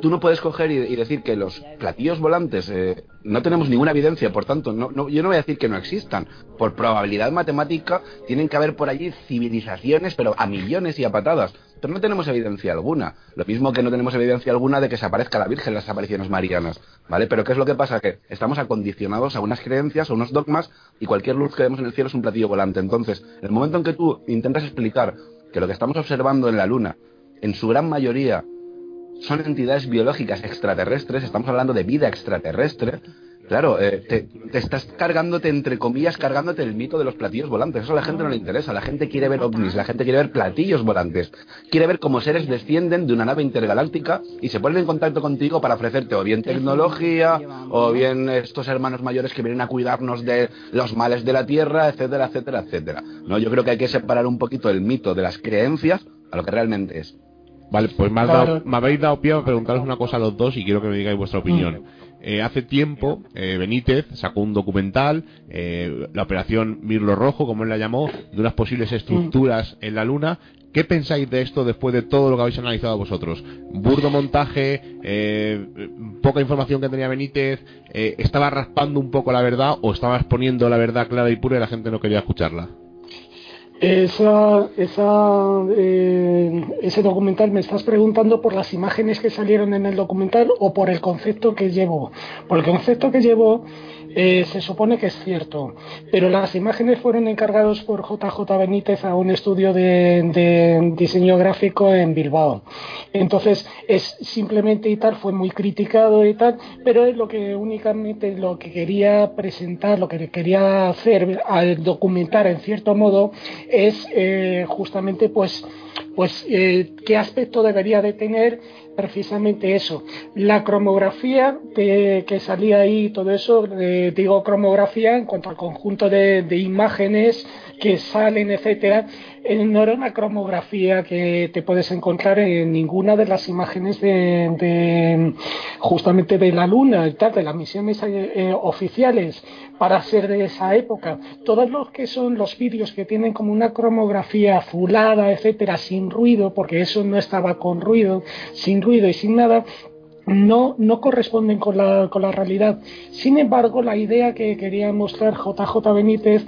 Tú no puedes coger y, decir que los platillos volantes eh, no tenemos ninguna evidencia, por tanto, no, no, yo no voy a decir que no existan. Por probabilidad matemática tienen que haber por allí civilizaciones, pero a millones y a patadas. Pero no tenemos evidencia alguna. Lo mismo que no tenemos evidencia alguna de que se aparezca la Virgen en las apariciones marianas. ¿Vale? Pero ¿qué es lo que pasa? Que estamos acondicionados a unas creencias, a unos dogmas, y cualquier luz que vemos en el cielo es un platillo volante. Entonces, el momento en que tú intentas explicar que lo que estamos observando en la Luna, en su gran mayoría, son entidades biológicas extraterrestres, estamos hablando de vida extraterrestre, claro, eh, te, estás cargándote, entre comillas, cargándote el mito de los platillos volantes. Eso a la gente no le interesa. La gente quiere ver ovnis, la gente quiere ver platillos volantes. Quiere ver cómo seres descienden de una nave intergaláctica y se ponen en contacto contigo para ofrecerte o bien tecnología, o bien estos hermanos mayores que vienen a cuidarnos de los males de la Tierra, etcétera, etcétera, etcétera. No, yo creo que hay que separar un poquito el mito de las creencias a lo que realmente es. Vale, pues me, habéis dado pie a preguntaros una cosa a los dos y quiero que me digáis vuestra opinión. Mm. Eh, hace tiempo eh, Benítez sacó un documental, eh, la operación Mirlo Rojo, como él la llamó, de unas posibles estructuras mm. en la Luna. ¿Qué pensáis de esto después de todo lo que habéis analizado vosotros? Burdo montaje, poca información que tenía Benítez, estaba raspando un poco la verdad o estaba exponiendo la verdad clara y pura y la gente no quería escucharla. Esa, esa, eh, ese documental me estás preguntando por las imágenes que salieron en el documental o por el concepto que llevo. Por el concepto que llevo eh, se supone que es cierto, pero las imágenes fueron encargados por JJ Benítez a un estudio de, diseño gráfico en Bilbao. Entonces, es simplemente y tal, fue muy criticado y tal, pero es lo que únicamente lo que quería presentar, lo que quería hacer al documentar en cierto modo, es eh, justamente pues pues eh, qué aspecto debería de tener precisamente eso. La cromografía que salía ahí, todo eso, eh, digo cromografía en cuanto al conjunto de, imágenes que salen, etcétera, eh, no era una cromografía que te puedes encontrar en ninguna de las imágenes de, justamente de la Luna de las misiones eh, oficiales para ser de esa época. Todos los que son los vídeos que tienen como una cromografía azulada, etcétera, sin ruido, porque eso no estaba con ruido, sin ruido y sin nada, no, no corresponden con la, con la realidad. Sin embargo, la idea que quería mostrar JJ Benítez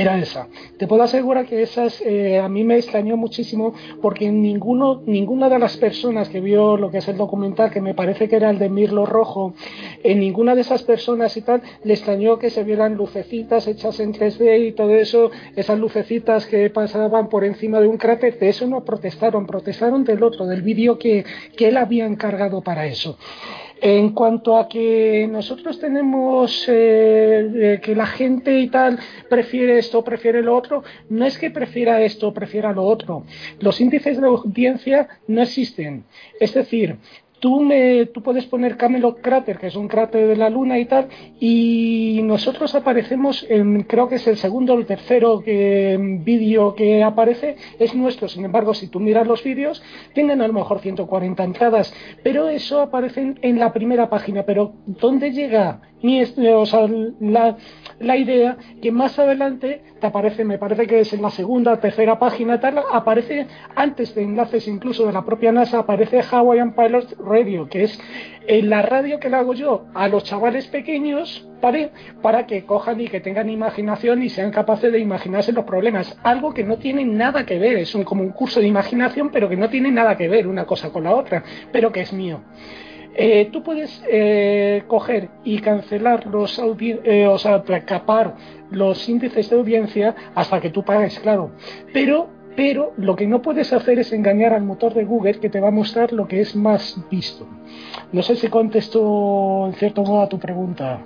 era esa. Te puedo asegurar que esas eh, a mí me extrañó muchísimo porque ninguno, ninguna de las personas que vio lo que es el documental, que me parece que era el de Mirlo Rojo, en ninguna de esas personas y tal le extrañó que se vieran lucecitas hechas en 3D y todo eso, esas lucecitas que pasaban por encima de un cráter, de eso no protestaron, protestaron del otro, del vídeo que, que él había encargado para eso. En cuanto a que nosotros tenemos eh, que la gente y tal prefiere esto, prefiere lo otro, no es que prefiera esto, prefiera lo otro. Los índices de audiencia no existen. Es decir, tú, me, tú puedes poner Camelot Crater, que es un cráter de la Luna y tal, y nosotros aparecemos, en, creo que es el segundo o el tercero vídeo que aparece, es nuestro. Sin embargo, si tú miras los vídeos, tienen a lo mejor 140 entradas, pero eso aparece en la primera página. Pero ¿dónde llega mi, o sea, la, la idea que más adelante te aparece, me parece que es en la segunda, tercera página, tal, aparece antes de enlaces incluso de la propia NASA, aparece Hawaiian Pilot Radio, que es en la radio que le hago yo a los chavales pequeños para que cojan y que tengan imaginación y sean capaces de imaginarse los problemas. Algo que no tiene nada que ver, es un, como un curso de imaginación, pero que no tiene nada que ver una cosa con la otra, pero que es mío. Eh, tú puedes eh, coger y cancelar los eh, o sea, capar los índices de audiencia hasta que tú pagues, claro. Pero, pero lo que no puedes hacer es engañar al motor de Google que te va a mostrar lo que es más visto. No sé si contesto en cierto modo a tu pregunta.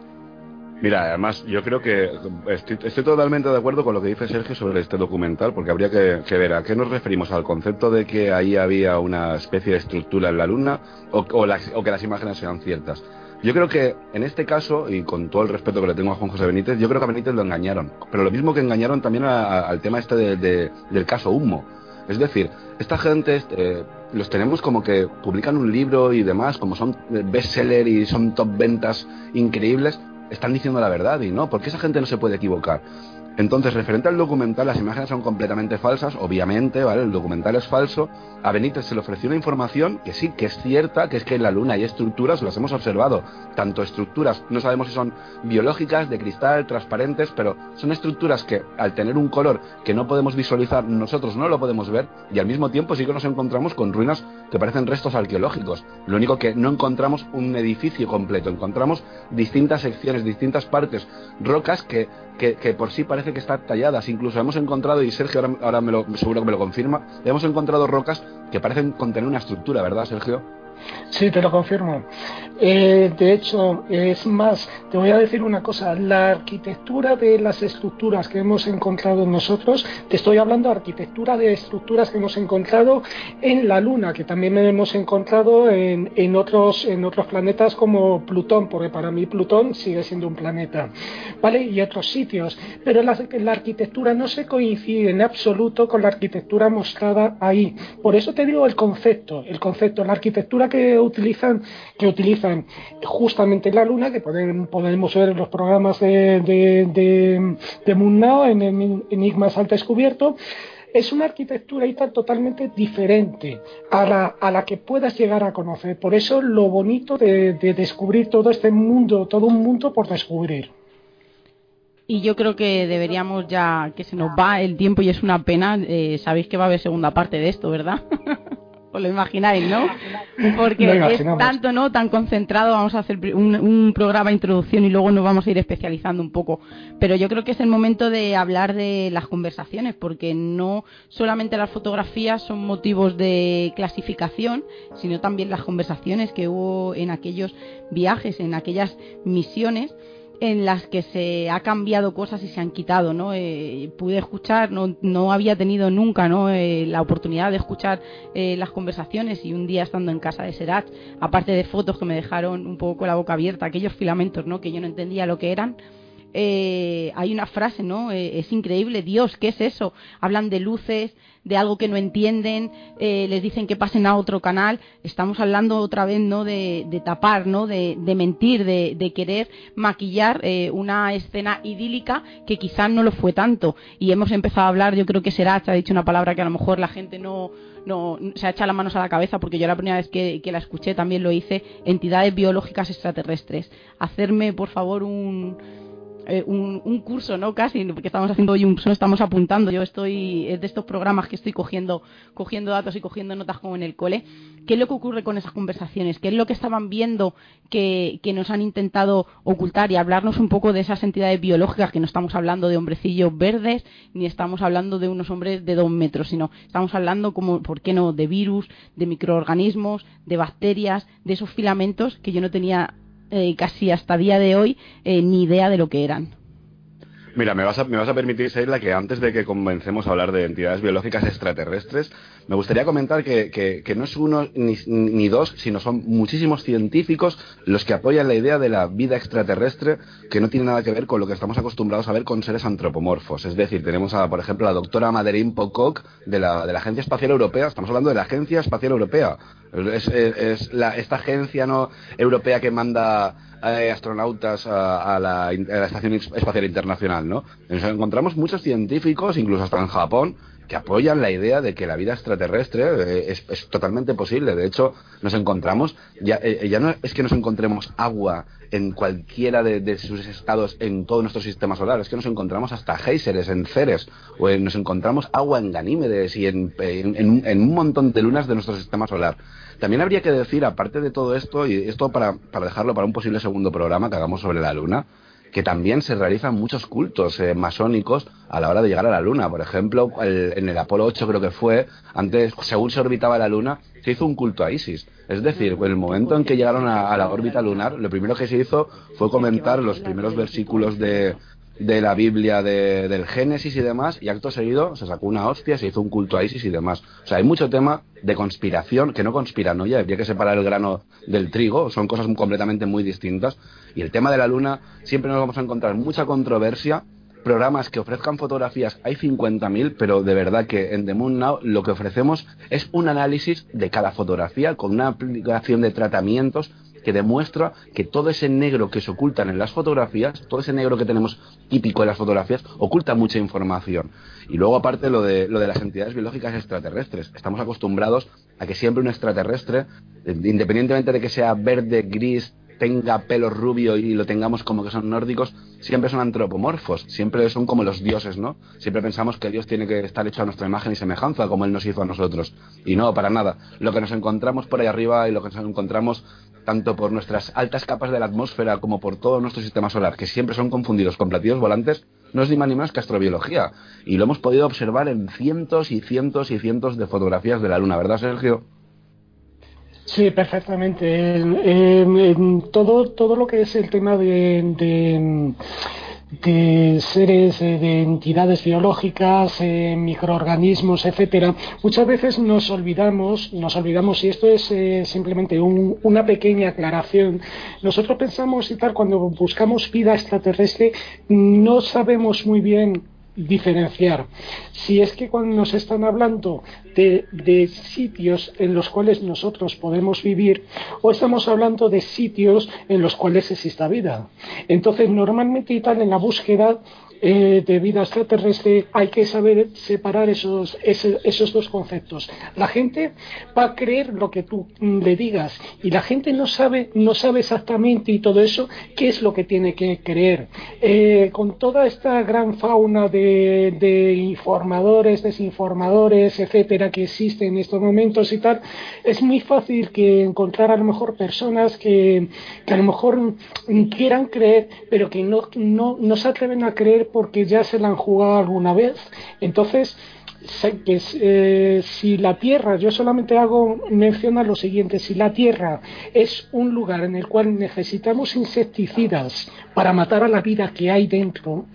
Mira, además yo creo que estoy, totalmente de acuerdo con lo que dice Sergio sobre este documental, porque habría que, ver a qué nos referimos, al concepto de que ahí había una especie de estructura en la luna o, que las imágenes sean ciertas. Yo creo que en este caso, y con todo el respeto que le tengo a Juan José Benítez, yo creo que a Benítez lo engañaron. Pero lo mismo que engañaron también al tema este del caso Humo. Es decir, esta gente eh, los tenemos como que publican un libro y demás, como son bestseller y son top ventas increíbles, están diciendo la verdad y no, porque esa gente no se puede equivocar. Entonces, referente al documental, las imágenes son completamente falsas, obviamente, ¿vale? El documental es falso. A Benítez se le ofreció una información que sí, que es cierta, que es que en la Luna hay estructuras, las hemos observado. Tanto estructuras, no sabemos si son biológicas, de cristal, transparentes, pero son estructuras que al tener un color que no podemos visualizar, nosotros no lo podemos ver, y al mismo tiempo sí que nos encontramos con ruinas que parecen restos arqueológicos. Lo único que no encontramos un edificio completo, encontramos distintas secciones, distintas partes, rocas que, que, que por sí parecen que están talladas. Incluso hemos encontrado, y Sergio ahora, me lo, seguro que me lo confirma, hemos encontrado rocas que parecen contener una estructura, ¿verdad, Sergio? Sí, te lo confirmo. Eh, de hecho, es más, te voy a decir una cosa, la arquitectura de las estructuras que hemos encontrado nosotros, te estoy hablando de arquitectura de estructuras que hemos encontrado en la Luna, que también hemos encontrado en, otros, en otros planetas como Plutón, porque para mí Plutón sigue siendo un planeta, ¿vale? Y otros sitios, pero la, la arquitectura no se coincide en absoluto con la arquitectura mostrada ahí. Por eso te digo el concepto, el concepto, la arquitectura que utilizan, que utilizan justamente en la Luna, que podemos ver en los programas de, de, de, de en, Enigmas al Descubierto, es una arquitectura y tal totalmente diferente a la, a la que puedas llegar a conocer. Por eso lo bonito de, descubrir todo este mundo, todo un mundo por descubrir. Y yo creo que deberíamos ya, que se nos va el tiempo y es una pena, eh, sabéis que va a haber segunda parte de esto, ¿verdad? lo imagináis, ¿no? Porque es tanto, ¿no? Tan concentrado, vamos a hacer un, programa de introducción y luego nos vamos a ir especializando un poco. Pero yo creo que es el momento de hablar de las conversaciones, porque no solamente las fotografías son motivos de clasificación, sino también las conversaciones que hubo en aquellos viajes, en aquellas misiones en las que se ha cambiado cosas y se han quitado, ¿no? Eh, pude escuchar, no, no había tenido nunca, ¿no? Eh, la oportunidad de escuchar eh, las conversaciones y un día estando en casa de Serat, aparte de fotos que me dejaron un poco la boca abierta, aquellos filamentos, ¿no? Que yo no entendía lo que eran, eh, hay una frase, ¿no? Eh, es increíble, Dios, ¿qué es eso? Hablan de luces, de algo que no entienden, eh, les dicen que pasen a otro canal. Estamos hablando otra vez, ¿no? De, tapar, ¿no? De, mentir, de, querer maquillar una escena idílica que quizás no lo fue tanto. Y hemos empezado a hablar, yo creo que será, ha dicho una palabra que a lo mejor la gente no, no se ha echado las manos a la cabeza porque yo la primera vez que, la escuché también lo hice, entidades biológicas extraterrestres. Hacerme, por favor, un, eh, un, curso, ¿no? Casi, porque estamos haciendo hoy un estamos apuntando. Yo estoy de estos programas que estoy cogiendo, cogiendo datos y cogiendo notas como en el cole. ¿Qué es lo que ocurre con esas conversaciones? ¿Qué es lo que estaban viendo que, que nos han intentado ocultar y hablarnos un poco de esas entidades biológicas que no estamos hablando de hombrecillos verdes ni estamos hablando de unos hombres de dos metros, sino estamos hablando como, ¿por qué no?, de virus, de microorganismos, de bacterias, de esos filamentos que yo no tenía eh, casi hasta día de hoy eh, ni idea de lo que eran. Mira, me vas, a, me vas a permitir, Seila, que antes de que comencemos a hablar de entidades biológicas extraterrestres, me gustaría comentar que, que, no es uno ni, ni, dos, sino son muchísimos científicos los que apoyan la idea de la vida extraterrestre que no tiene nada que ver con lo que estamos acostumbrados a ver con seres antropomorfos. Es decir, tenemos, a, por ejemplo, a la doctora Madeline Pocock de la, de la Agencia Espacial Europea. Estamos hablando de la Agencia Espacial Europea. Es, es, la, esta agencia no europea que manda eh, astronautas a, la, Estación Espacial Internacional, ¿no? Nos encontramos muchos científicos, incluso hasta en Japón, que apoyan la idea de que la vida extraterrestre eh, es, totalmente posible. De hecho, nos encontramos, ya, eh, ya no es que nos encontremos agua en cualquiera de, sus estados en todo nuestro sistema solar, es que nos encontramos hasta géiseres en Ceres, o nos encontramos agua en Ganímedes y en, en, un montón de lunas de nuestro sistema solar. También habría que decir, aparte de todo esto, y esto para, para dejarlo para un posible segundo programa que hagamos sobre la Luna, que también se realizan muchos cultos eh, masónicos a la hora de llegar a la Luna. Por ejemplo, en el Apolo 8 creo que fue, antes, según se orbitaba la Luna, se hizo un culto a Isis. Es decir, en el momento en que llegaron a la órbita lunar, lo primero que se hizo fue comentar los primeros versículos de, de la Biblia de, del Génesis y demás, y acto seguido se sacó una hostia, se hizo un culto a Isis y demás. O sea, hay mucho tema de conspiración, que no conspiranoia, habría que separar el grano del trigo, son cosas completamente muy distintas. Y el tema de la luna, siempre nos vamos a encontrar mucha controversia, programas que ofrezcan fotografías hay 50.000, pero de verdad que en The Moon Now lo que ofrecemos es un análisis de cada fotografía con una aplicación de tratamientos que demuestra que todo ese negro que se ocultan en las fotografías, todo ese negro que tenemos típico en las fotografías, oculta mucha información. Y luego aparte lo de, lo de las entidades biológicas extraterrestres. Estamos acostumbrados a que siempre un extraterrestre, independientemente de que sea verde, gris, tenga pelo rubio y lo tengamos como que son nórdicos, siempre son antropomorfos, siempre son como los dioses, ¿no? Siempre pensamos que Dios tiene que estar hecho a nuestra imagen y semejanza, como Él nos hizo a nosotros. Y no, para nada. Lo que nos encontramos por ahí arriba y lo que nos encontramos tanto por nuestras altas capas de la atmósfera como por todo nuestro sistema solar, que siempre son confundidos con platillos volantes, no es ni más ni menos que astrobiología. Y lo hemos podido observar en cientos y cientos y cientos de fotografías de la Luna, ¿verdad, Sergio? Sí, perfectamente. todo, todo lo que es el tema de, de seres, eh, de entidades biológicas, eh, microorganismos, etcétera, muchas veces nos olvidamos, nos olvidamos, y esto es eh, simplemente una pequeña aclaración, nosotros pensamos y tal, cuando buscamos vida extraterrestre, no sabemos muy bien diferenciar. Si es que cuando nos están hablando de, de, sitios en los cuales nosotros podemos vivir o estamos hablando de sitios en los cuales exista vida. Entonces, normalmente y tal en la búsqueda eh, de vida extraterrestre hay que saber separar esos, esos, dos conceptos. La gente va a creer lo que tú le digas y la gente no sabe, no sabe exactamente y todo eso qué es lo que tiene que creer. Eh, con toda esta gran fauna de, de, informadores, desinformadores, etcétera, que existe en estos momentos y tal, es muy fácil que encontrar a lo mejor personas que, que a lo mejor quieran creer, pero que no, no, no se atreven a creer porque ya se la han jugado alguna vez. Entonces, eh, si la Tierra, yo solamente hago mención a lo siguiente, si la Tierra es un lugar en el cual necesitamos insecticidas para matar a la vida que hay dentro,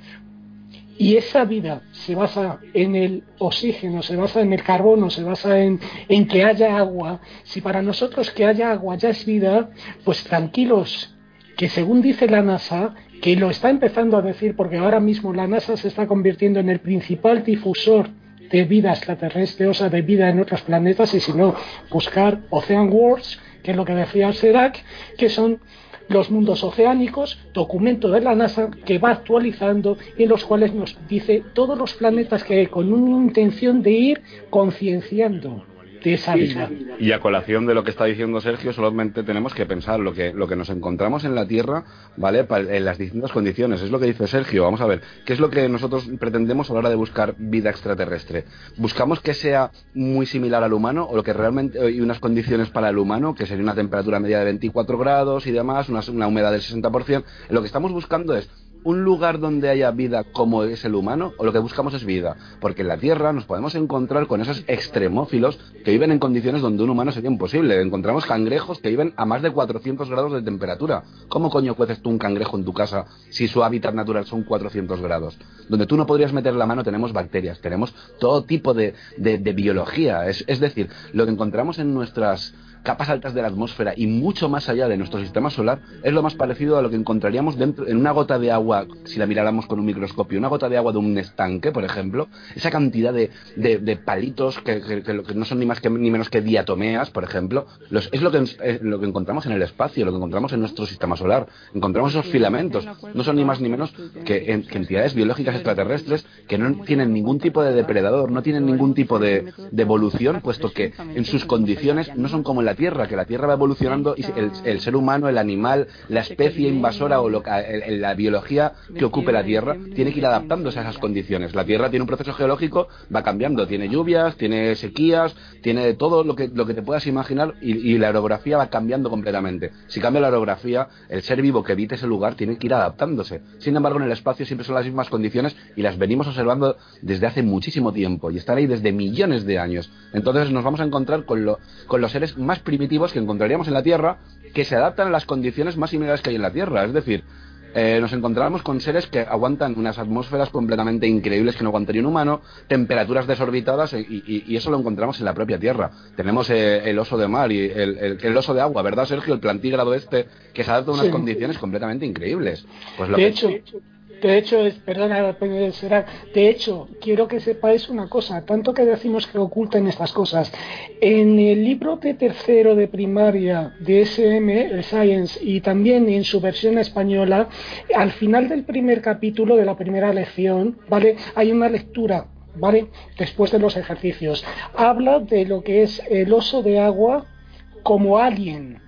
y esa vida se basa en el oxígeno, se basa en el carbono, se basa en, en que haya agua, si para nosotros que haya agua ya es vida, pues tranquilos, que según dice la NASA, que lo está empezando a decir porque ahora mismo la NASA se está convirtiendo en el principal difusor de vida extraterrestre, o sea, de vida en otros planetas, y si no, buscar Ocean Wars, que es lo que decía Serac, que son los mundos oceánicos, documento de la NASA que va actualizando y en los cuales nos dice todos los planetas que hay con una intención de ir concienciando de esa vida. Y a colación de lo que está diciendo Sergio, solamente tenemos que pensar lo que, lo que nos encontramos en la Tierra, ¿vale? En las distintas condiciones. Es lo que dice Sergio. Vamos a ver, ¿qué es lo que nosotros pretendemos a la hora de buscar vida extraterrestre? ¿Buscamos que sea muy similar al humano o lo que realmente, y unas condiciones para el humano, que sería una temperatura media de 24 grados y demás, una, una humedad del 60%? Lo que estamos buscando es un lugar donde haya vida como es el humano o lo que buscamos es vida. Porque en la Tierra nos podemos encontrar con esos extremófilos que viven en condiciones donde un humano sería imposible. Encontramos cangrejos que viven a más de 400 grados de temperatura. ¿Cómo coño cueces tú un cangrejo en tu casa si su hábitat natural son 400 grados? Donde tú no podrías meter la mano tenemos bacterias, tenemos todo tipo de, de, biología. Es, es decir, lo que encontramos en nuestras capas altas de la atmósfera y mucho más allá de nuestro sistema solar, es lo más parecido a lo que encontraríamos dentro, en una gota de agua, si la miráramos con un microscopio, una gota de agua de un estanque, por ejemplo, esa cantidad de, de, palitos que, que, no son ni más que, ni menos que diatomeas, por ejemplo, es lo que, lo que encontramos en el espacio, lo que encontramos en nuestro sistema solar. Encontramos esos filamentos, no son ni más ni menos que, entidades biológicas extraterrestres que no tienen ningún tipo de depredador, no tienen ningún tipo de, de evolución, puesto que en sus condiciones no son como la Tierra, que la Tierra va evolucionando y el, ser humano, el animal, la especie invasora o la biología que ocupe la Tierra tiene que ir adaptándose a esas condiciones. La Tierra tiene un proceso geológico, va cambiando, tiene lluvias, tiene sequías, tiene todo lo que, lo que te puedas imaginar y, la orografía va cambiando completamente. Si cambia la orografía, el ser vivo que habite ese lugar tiene que ir adaptándose. Sin embargo, en el espacio siempre son las mismas condiciones y las venimos observando desde hace muchísimo tiempo y están ahí desde millones de años. Entonces nos vamos a encontrar con, lo, con los seres más primitivos que encontraríamos en la Tierra que se adaptan a las condiciones más similares que hay en la Tierra. Es decir, eh, nos encontramos con seres que aguantan unas atmósferas completamente increíbles que no aguantaría un humano, temperaturas desorbitadas y, eso lo encontramos en la propia Tierra. Tenemos eh, el oso de mar y el, oso de agua, ¿verdad, Sergio? El plantígrado este, que se adapta a unas condiciones completamente increíbles. Pues de hecho, de hecho, es, perdona, será, de hecho, quiero que sepáis una cosa, tanto que decimos que ocultan estas cosas. En el libro de tercero de primaria de SM, el Science, y también en su versión española, al final del primer capítulo de la primera lección, ¿vale? Hay una lectura ¿vale? Después de los ejercicios. Habla de lo que es el oso de agua como alien.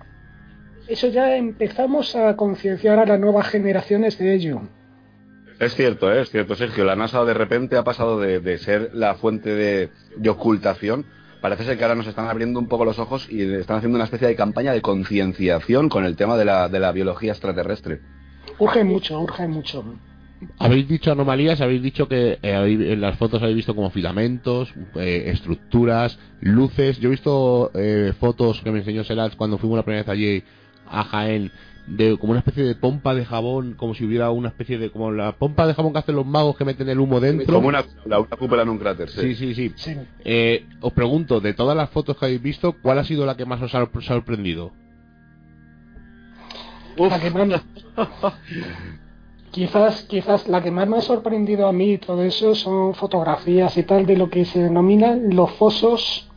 Eso ya empezamos a concienciar a las nuevas generaciones de ello. Es cierto, ¿eh? es cierto, Sergio. La NASA de repente ha pasado de, ser la fuente de, ocultación. Parece ser que ahora nos están abriendo un poco los ojos y están haciendo una especie de campaña de concienciación con el tema de la, de la biología extraterrestre. Urge mucho, urge mucho. Habéis dicho anomalías, habéis dicho que eh, en las fotos habéis visto como filamentos, eh, estructuras, luces. Yo he visto fotos que me enseñó Serats cuando fuimos la primera vez allí a Jaén de como una especie de pompa de jabón, como si hubiera una especie de como la pompa de jabón que hacen los magos que meten el humo dentro. Como una, la, cúpula en un cráter, sí. Sí, sí, eh, os pregunto, de todas las fotos que habéis visto, ¿cuál ha sido la que más os ha sorprendido? La que más quizás, quizás la que más me ha sorprendido a mí y todo eso son fotografías y tal de lo que se denominan los fosos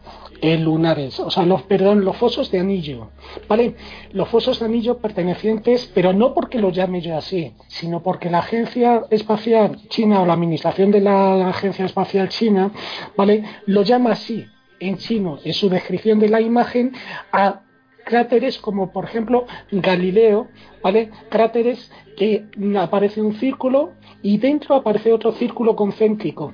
eh, lunares, o sea, los, perdón, los fosos de anillo, ¿vale? Los fosos de anillo pertenecientes, pero no porque los llame yo así, sino porque la Agencia Espacial China o la Administración de la Agencia Espacial China, ¿vale? Lo llama así, en chino, en su descripción de la imagen, a cráteres como por ejemplo Galileo, ¿vale? Cráteres que aparece un círculo y dentro aparece otro círculo concéntrico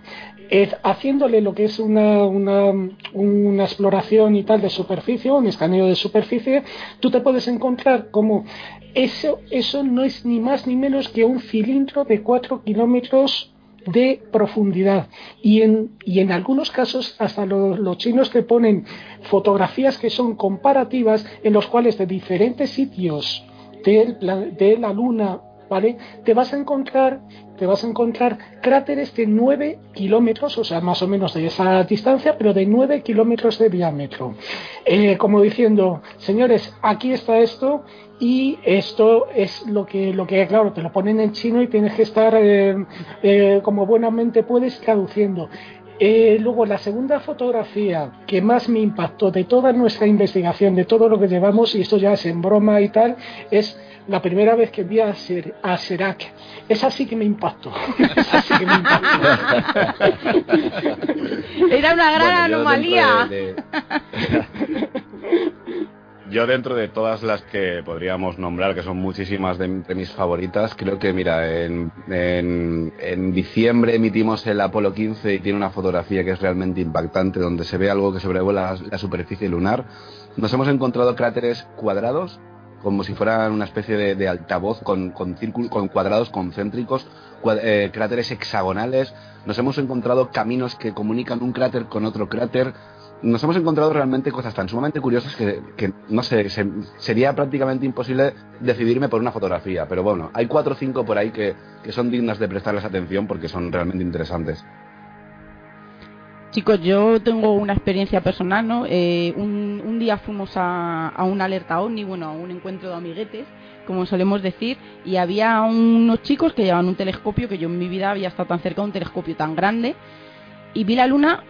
haciéndole lo que es una, una, exploración y tal de superficie, un escaneo de superficie, tú te puedes encontrar como eso, eso no es ni más ni menos que un cilindro de 4 kilómetros de profundidad. Y en, y en algunos casos hasta los, los, chinos te ponen fotografías que son comparativas en los cuales de diferentes sitios de la Luna Te vas a encontrar, te vas a encontrar cráteres de 9 kilómetros, o sea, más o menos de esa distancia, pero de 9 kilómetros de diámetro. Eh, como diciendo, señores, aquí está esto y esto es lo que, lo que, claro, te lo ponen en chino y tienes que estar, eh, eh, como buenamente puedes, traduciendo. Eh, luego, la segunda fotografía que más me impactó de toda nuestra investigación, de todo lo que llevamos, y esto ya es en broma y tal, es la primera vez que vi a, Ser, a Serac. Esa sí que me impactó. Esa sí que me impactó. Era una gran Bueno, anomalía. de- Yo dentro de todas las que podríamos nombrar, que son muchísimas de, de mis favoritas, creo que, mira, en, en, en diciembre emitimos el Apolo 15 y tiene una fotografía que es realmente impactante, donde se ve algo que sobrevuela la, la superficie lunar. Nos hemos encontrado cráteres cuadrados, como si fueran una especie de, altavoz con, con, con cuadrados concéntricos, cua- eh, cráteres hexagonales. Nos hemos encontrado caminos que comunican un cráter con otro cráter nos hemos encontrado realmente cosas tan sumamente curiosas que, que, no sé, se- sería prácticamente imposible decidirme por una fotografía. Pero bueno, hay cuatro o cinco por ahí que, que son dignas de prestarles atención porque son realmente interesantes. Chicos, yo tengo una experiencia personal, ¿no? Eh, un, un día fuimos a, a una alerta ovni, bueno, a un encuentro de amiguetes, como solemos decir, y había unos chicos que llevaban un telescopio, que yo en mi vida había estado tan cerca de un telescopio tan grande, y vi la luna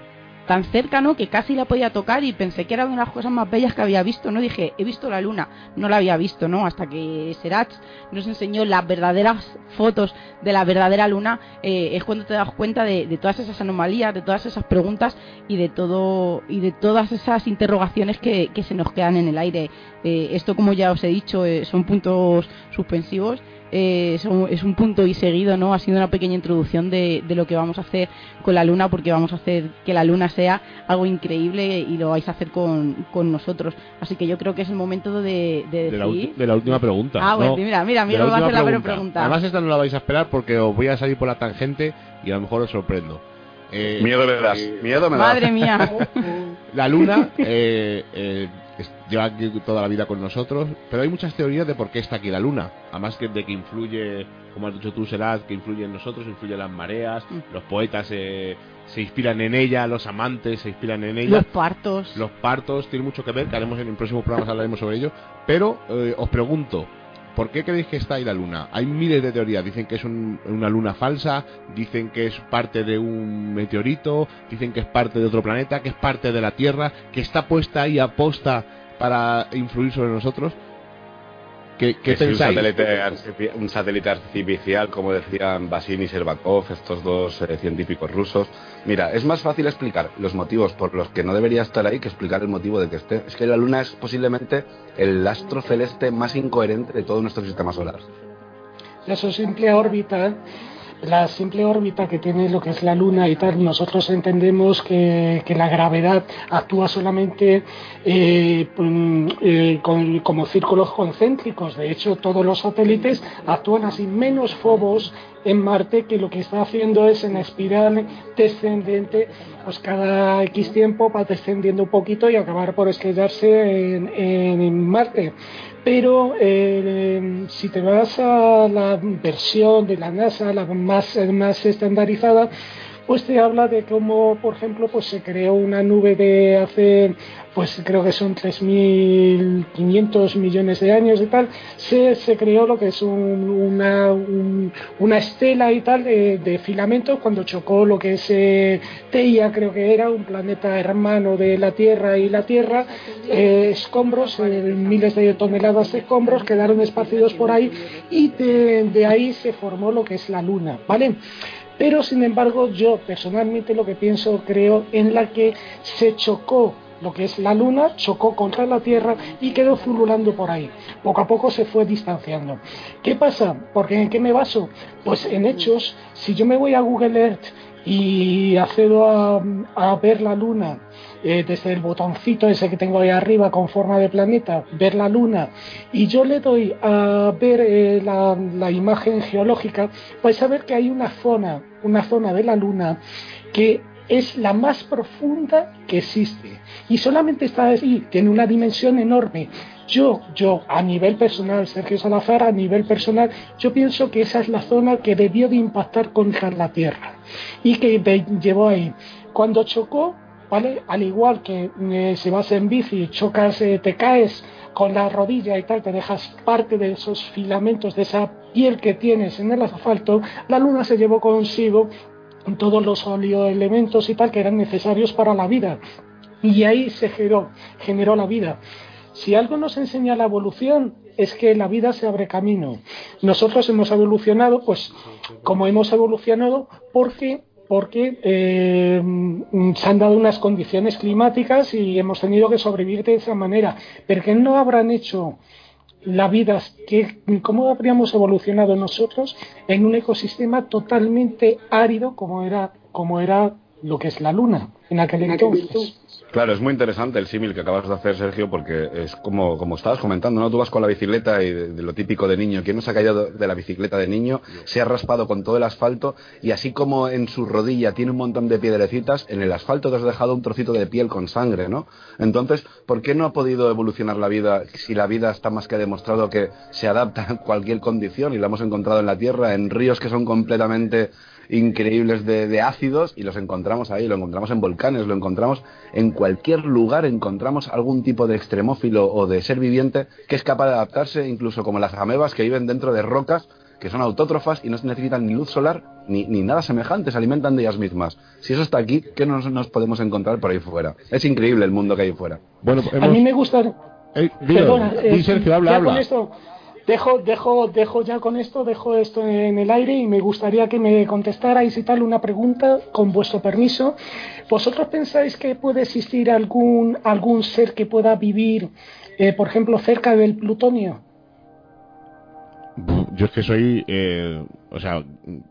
tan cerca, ¿no? Que casi la podía tocar y pensé que era una de las cosas más bellas que había visto, ¿no? Dije, he visto la luna, no la había visto, ¿no? Hasta que Serach nos enseñó las verdaderas fotos de la verdadera luna, eh, es cuando te das cuenta de, de todas esas anomalías, de todas esas preguntas y de todo y de todas esas interrogaciones que, que se nos quedan en el aire. Eh, esto, como ya os he dicho, eh, son puntos suspensivos. eh, son- es un punto y seguido, ¿no? Ha sido una pequeña introducción de, de lo que vamos a hacer con la luna, porque vamos a hacer que la luna sea algo increíble y lo vais a hacer con, con nosotros. Así que yo creo que es el momento de, de De la, decir. ulti- de la última pregunta. Ah, bueno, No, mira, mira, mira, me va a hacer la peor pregunta. Además, esta no la vais a esperar porque os voy a salir por la tangente y a lo mejor os sorprendo. Eh, Miedo me das, miedo me das. Madre mía. La luna eh, eh, lleva aquí toda la vida con nosotros, pero hay muchas teorías de por qué está aquí la luna. Además que de que influye, como has dicho tú, Serad, que influye en nosotros, influye en las mareas, Mm. los poetas eh, se inspiran en ella, los amantes se inspiran en ella. Los partos. Los partos tienen mucho que ver, que haremos en el próximo programa hablaremos sobre ello. Pero eh, os pregunto, ¿por qué creéis que está ahí la luna? Hay miles de teorías. Dicen que es un- una luna falsa, dicen que es parte de un meteorito, dicen que es parte de otro planeta, que es parte de la Tierra, que está puesta ahí a posta para influir sobre nosotros. ¿Qué, qué Que sí, un, pensáis? satélite, un satélite artificial, como decían Basin y Sherbakov, estos dos eh, científicos rusos. Mira, es más fácil explicar los motivos por los que no debería estar ahí que explicar el motivo de que esté. Es que la Luna es posiblemente el astro celeste más incoherente de todo nuestro sistema solar. de su simple órbita, la simple órbita que tiene lo que es la Luna y tal, nosotros entendemos que, que la gravedad actúa solamente eh, mm, eh, con- como círculos concéntricos. De hecho, todos los satélites actúan así, menos Phobos en Marte, que lo que está haciendo es en espiral descendente, pues cada X tiempo va descendiendo un poquito y acabar por estrellarse en Marte. Pero eh, si te vas a la versión de la NASA, la más, más estandarizada, pues te habla de cómo, por ejemplo, pues se creó una nube de hace, pues creo que son 3.500 millones de años y tal, se, se creó lo que es un- una, un- una estela y tal de, de filamentos cuando chocó lo que es eh, Teia, creo que era, un planeta hermano de la Tierra y la Tierra, eh, escombros, eh, miles de toneladas de escombros quedaron esparcidos por ahí y de, de ahí se formó lo que es la Luna, ¿vale? Pero sin embargo yo personalmente lo que pienso creo en la que se chocó lo que es la Luna, chocó contra la Tierra y quedó fululando por ahí. Poco a poco se fue distanciando. ¿Qué pasa? Porque ¿en qué me baso? Pues en hechos, si yo me voy a Google Earth y accedo a ver la Luna eh, desde el botoncito ese que tengo ahí arriba con forma de planeta, ver la Luna, y yo le doy a ver eh, la, imagen geológica, vais a ver que hay una zona, una zona de la Luna que es la más profunda que existe y solamente está ahí, tiene una dimensión enorme. Yo, yo, a nivel personal, Sergio Salazar, a nivel personal, yo pienso que esa es la zona que debió de impactar contra la Tierra y que llevó ahí. Cuando chocó, Al igual que eh, si vas en bici, chocas, eh, te caes con la rodilla y tal, te dejas parte de esos filamentos, de esa piel que tienes en el asfalto, la luna se llevó consigo todos los elementos y tal que eran necesarios para la vida. Y ahí se generó, generó la vida. Si algo nos enseña la evolución es que la vida se abre camino. Nosotros hemos evolucionado, pues como hemos evolucionado, porque porque eh, se han dado unas condiciones climáticas y hemos tenido que sobrevivir de esa manera. Pero que no habrán hecho la vida, que, cómo habríamos evolucionado nosotros en un ecosistema totalmente árido como era, como era lo que es la Luna en aquel entonces. Claro, es muy interesante el símil que acabas de hacer, Sergio, porque es como, como estabas comentando, ¿no? Tú vas con la bicicleta y de, lo típico de niño, ¿quién no se ha caído de la bicicleta de niño? Se ha raspado con todo el asfalto y así como en su rodilla tiene un montón de piedrecitas, en el asfalto te has dejado un trocito de piel con sangre, ¿no? Entonces, ¿por qué no ha podido evolucionar la vida si la vida está más que demostrado que se adapta a cualquier condición y la hemos encontrado en la Tierra, en ríos que son completamente increíbles de, ácidos y los encontramos ahí, lo encontramos en volcanes, lo encontramos en cualquier lugar, encontramos algún tipo de extremófilo o de ser viviente que es capaz de adaptarse, incluso como las amebas que viven dentro de rocas que son autótrofas y no necesitan ni luz solar ni, ni nada semejante, se alimentan de ellas mismas. Si eso está aquí, ¿qué nos, nos podemos encontrar por ahí fuera? Es increíble el mundo que hay fuera. Bueno, A mí me gusta... Eh, Perdona, eh, Sergio, habla, habla dejo, dejo, dejo ya con esto, dejo esto en el aire y me gustaría que me contestarais y tal una pregunta con vuestro permiso. ¿Vosotros pensáis que puede existir algún, algún ser que pueda vivir, eh, por ejemplo, cerca del plutonio? Yo es que soy, eh, o sea,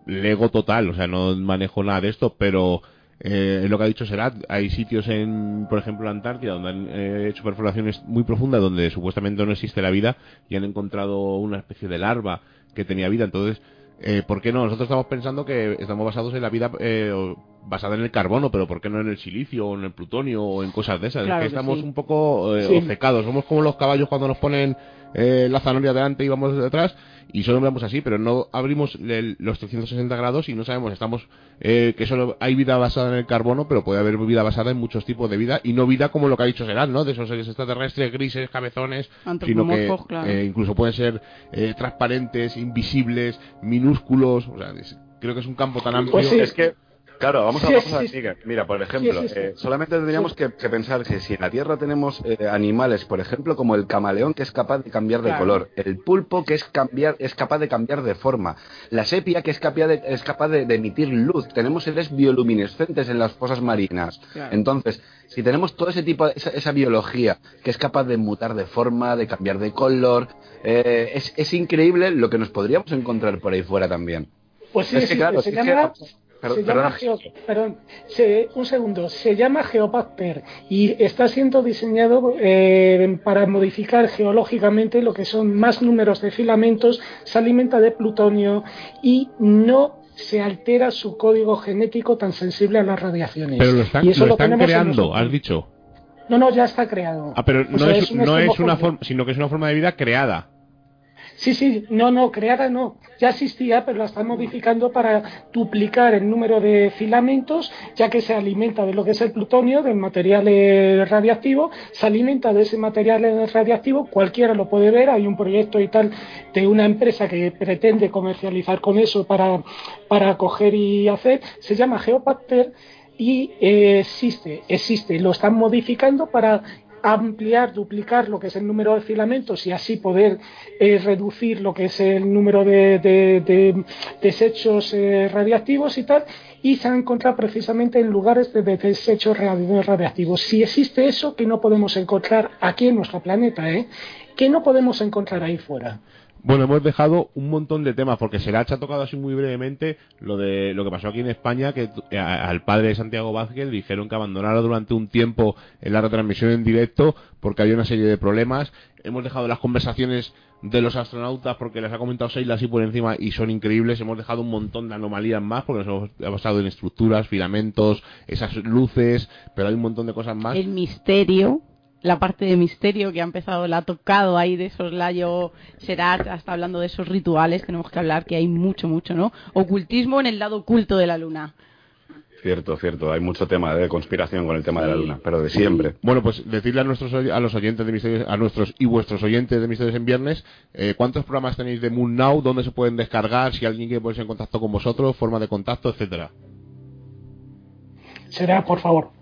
lego total, o sea, no manejo nada de esto, pero eh, lo que ha dicho Serat, hay sitios en, por ejemplo, la Antártida donde han eh, hecho perforaciones muy profundas donde supuestamente no existe la vida y han encontrado una especie de larva que tenía vida. Entonces, eh, ¿por qué no? Nosotros estamos pensando que estamos basados en la vida eh, basada en el carbono, pero ¿por qué no en el silicio o en el plutonio o en cosas de esas? es que, estamos un poco eh, obcecados. Somos como los caballos cuando nos ponen eh, la zanahoria delante y vamos detrás y solo vemos así, pero no abrimos los 360 grados y no sabemos, estamos eh, que solo hay vida basada en el carbono, pero puede haber vida basada en muchos tipos de vida y no vida como lo que ha dicho Serán, ¿no? De esos seres extraterrestres, grises, cabezones, sino que eh, incluso pueden ser eh, transparentes, invisibles, minúsculos, o sea, creo que es un campo tan amplio. Pues es que Claro, vamos a, vamos Mira, por ejemplo, eh, solamente tendríamos que, pensar que si en la Tierra tenemos eh, animales, por ejemplo, como el camaleón que es capaz de cambiar de color, el pulpo que es cambiar es capaz de cambiar de forma, la sepia que es capaz de, es capaz de, emitir luz, tenemos seres bioluminescentes en las fosas marinas. Entonces, si tenemos todo ese tipo, esa, esa, biología que es capaz de mutar de forma, de cambiar de color, eh, es, es, increíble lo que nos podríamos encontrar por ahí fuera también. Pues sí, es que, claro, se llama se llama perdón, un segundo, se llama Geobacter y está siendo diseñado eh, para modificar geológicamente lo que son más números de filamentos, se alimenta de plutonio y no se altera su código genético tan sensible a las radiaciones. Pero lo están, lo están creando, has dicho. No, no, ya está creado. Ah, pero no, es, no es una forma, sino que es una forma de vida creada. Sí, sí, no, no, creada no. Ya existía, pero la están modificando para duplicar el número de filamentos, ya que se alimenta de lo que es el plutonio, del material eh, radiactivo, se alimenta de ese material eh, radiactivo, cualquiera lo puede ver, hay un proyecto y tal de una empresa que pretende comercializar con eso para, para coger y hacer, se llama Geopacter y eh, existe, existe, lo están modificando para ampliar, duplicar lo que es el número de filamentos y así poder eh, reducir lo que es el número de, desechos eh, radiactivos y tal, y se han encontrado precisamente en lugares de, desechos radiactivos. Si existe eso que no podemos encontrar aquí en nuestro planeta, ¿eh? que no podemos encontrar ahí fuera. Bueno, hemos dejado un montón de temas porque Seracha ha tocado así muy brevemente lo de lo que pasó aquí en España, que eh, al padre de Santiago Vázquez dijeron que abandonara durante un tiempo en la retransmisión en directo porque había una serie de problemas. Hemos dejado las conversaciones de los astronautas porque les ha comentado Seila así por encima y son increíbles. Hemos dejado un montón de anomalías más porque nos hemos basado en estructuras, filamentos, esas luces, pero hay un montón de cosas más. El misterio la parte de misterio que ha empezado, la ha tocado ahí de esos Layo Serat, hasta hablando de esos rituales, tenemos que hablar que hay mucho, mucho, ¿no? Ocultismo en el lado oculto de la luna. Cierto, cierto. Hay mucho tema de conspiración con el tema de la luna, pero de siempre. Bueno, pues decirle a nuestros a los oyentes de Misterios, a nuestros y vuestros oyentes de Misterios en Viernes, eh, ¿cuántos programas tenéis de Moon Now? ¿Dónde se pueden descargar? Si alguien quiere ponerse en contacto con vosotros, forma de contacto, etcétera. Será, por favor.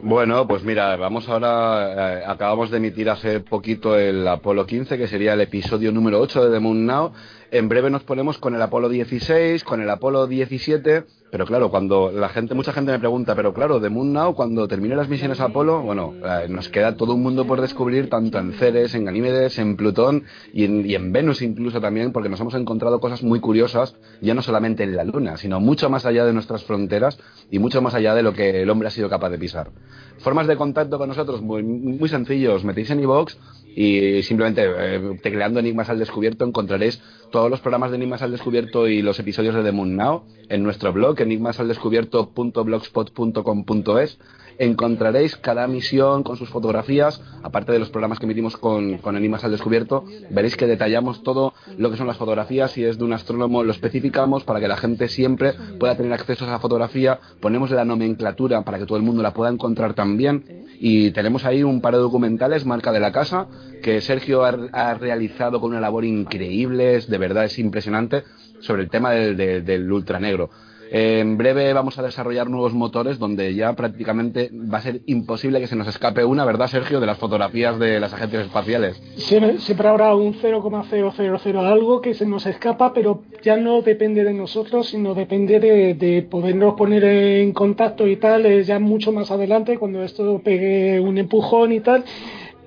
Bueno, pues mira, vamos ahora, eh, acabamos de emitir hace poquito el Apolo 15, que sería el episodio número 8 de The Moon Now. En breve nos ponemos con el Apolo 16, con el Apolo 17, pero claro, cuando la gente, mucha gente me pregunta, pero claro, The Moon Now, cuando termine las misiones Apolo, bueno, eh, nos queda todo un mundo por descubrir, tanto en Ceres, en Ganímedes, en Plutón y en, y en Venus incluso también, porque nos hemos encontrado cosas muy curiosas, ya no solamente en la Luna, sino mucho más allá de nuestras fronteras y mucho más allá de lo que el hombre ha sido capaz de pisar. Formas de contacto con nosotros muy, muy sencillos. Metéis en iVoox y simplemente eh, tecleando Enigmas al Descubierto encontraréis todos los programas de Enigmas al Descubierto y los episodios de The Moon Now en nuestro blog enigmasaldescubierto.blogspot.com.es encontraréis cada misión con sus fotografías, aparte de los programas que emitimos con, con Enigmas al Descubierto, veréis que detallamos todo lo que son las fotografías, si es de un astrónomo lo especificamos para que la gente siempre pueda tener acceso a esa fotografía, ponemos la nomenclatura para que todo el mundo la pueda encontrar también. Y tenemos ahí un par de documentales, marca de la casa, que Sergio ha, realizado con una labor increíble, es, de verdad es impresionante, sobre el tema del, del, del ultranegro. En breve vamos a desarrollar nuevos motores donde ya prácticamente va a ser imposible que se nos escape una, ¿verdad, Sergio?, de las fotografías de las agencias espaciales. Siempre, habrá un 0,000 algo que se nos escapa, pero ya no depende de nosotros, sino depende de, de podernos poner en contacto y tal, eh, ya mucho más adelante, cuando esto pegue un empujón y tal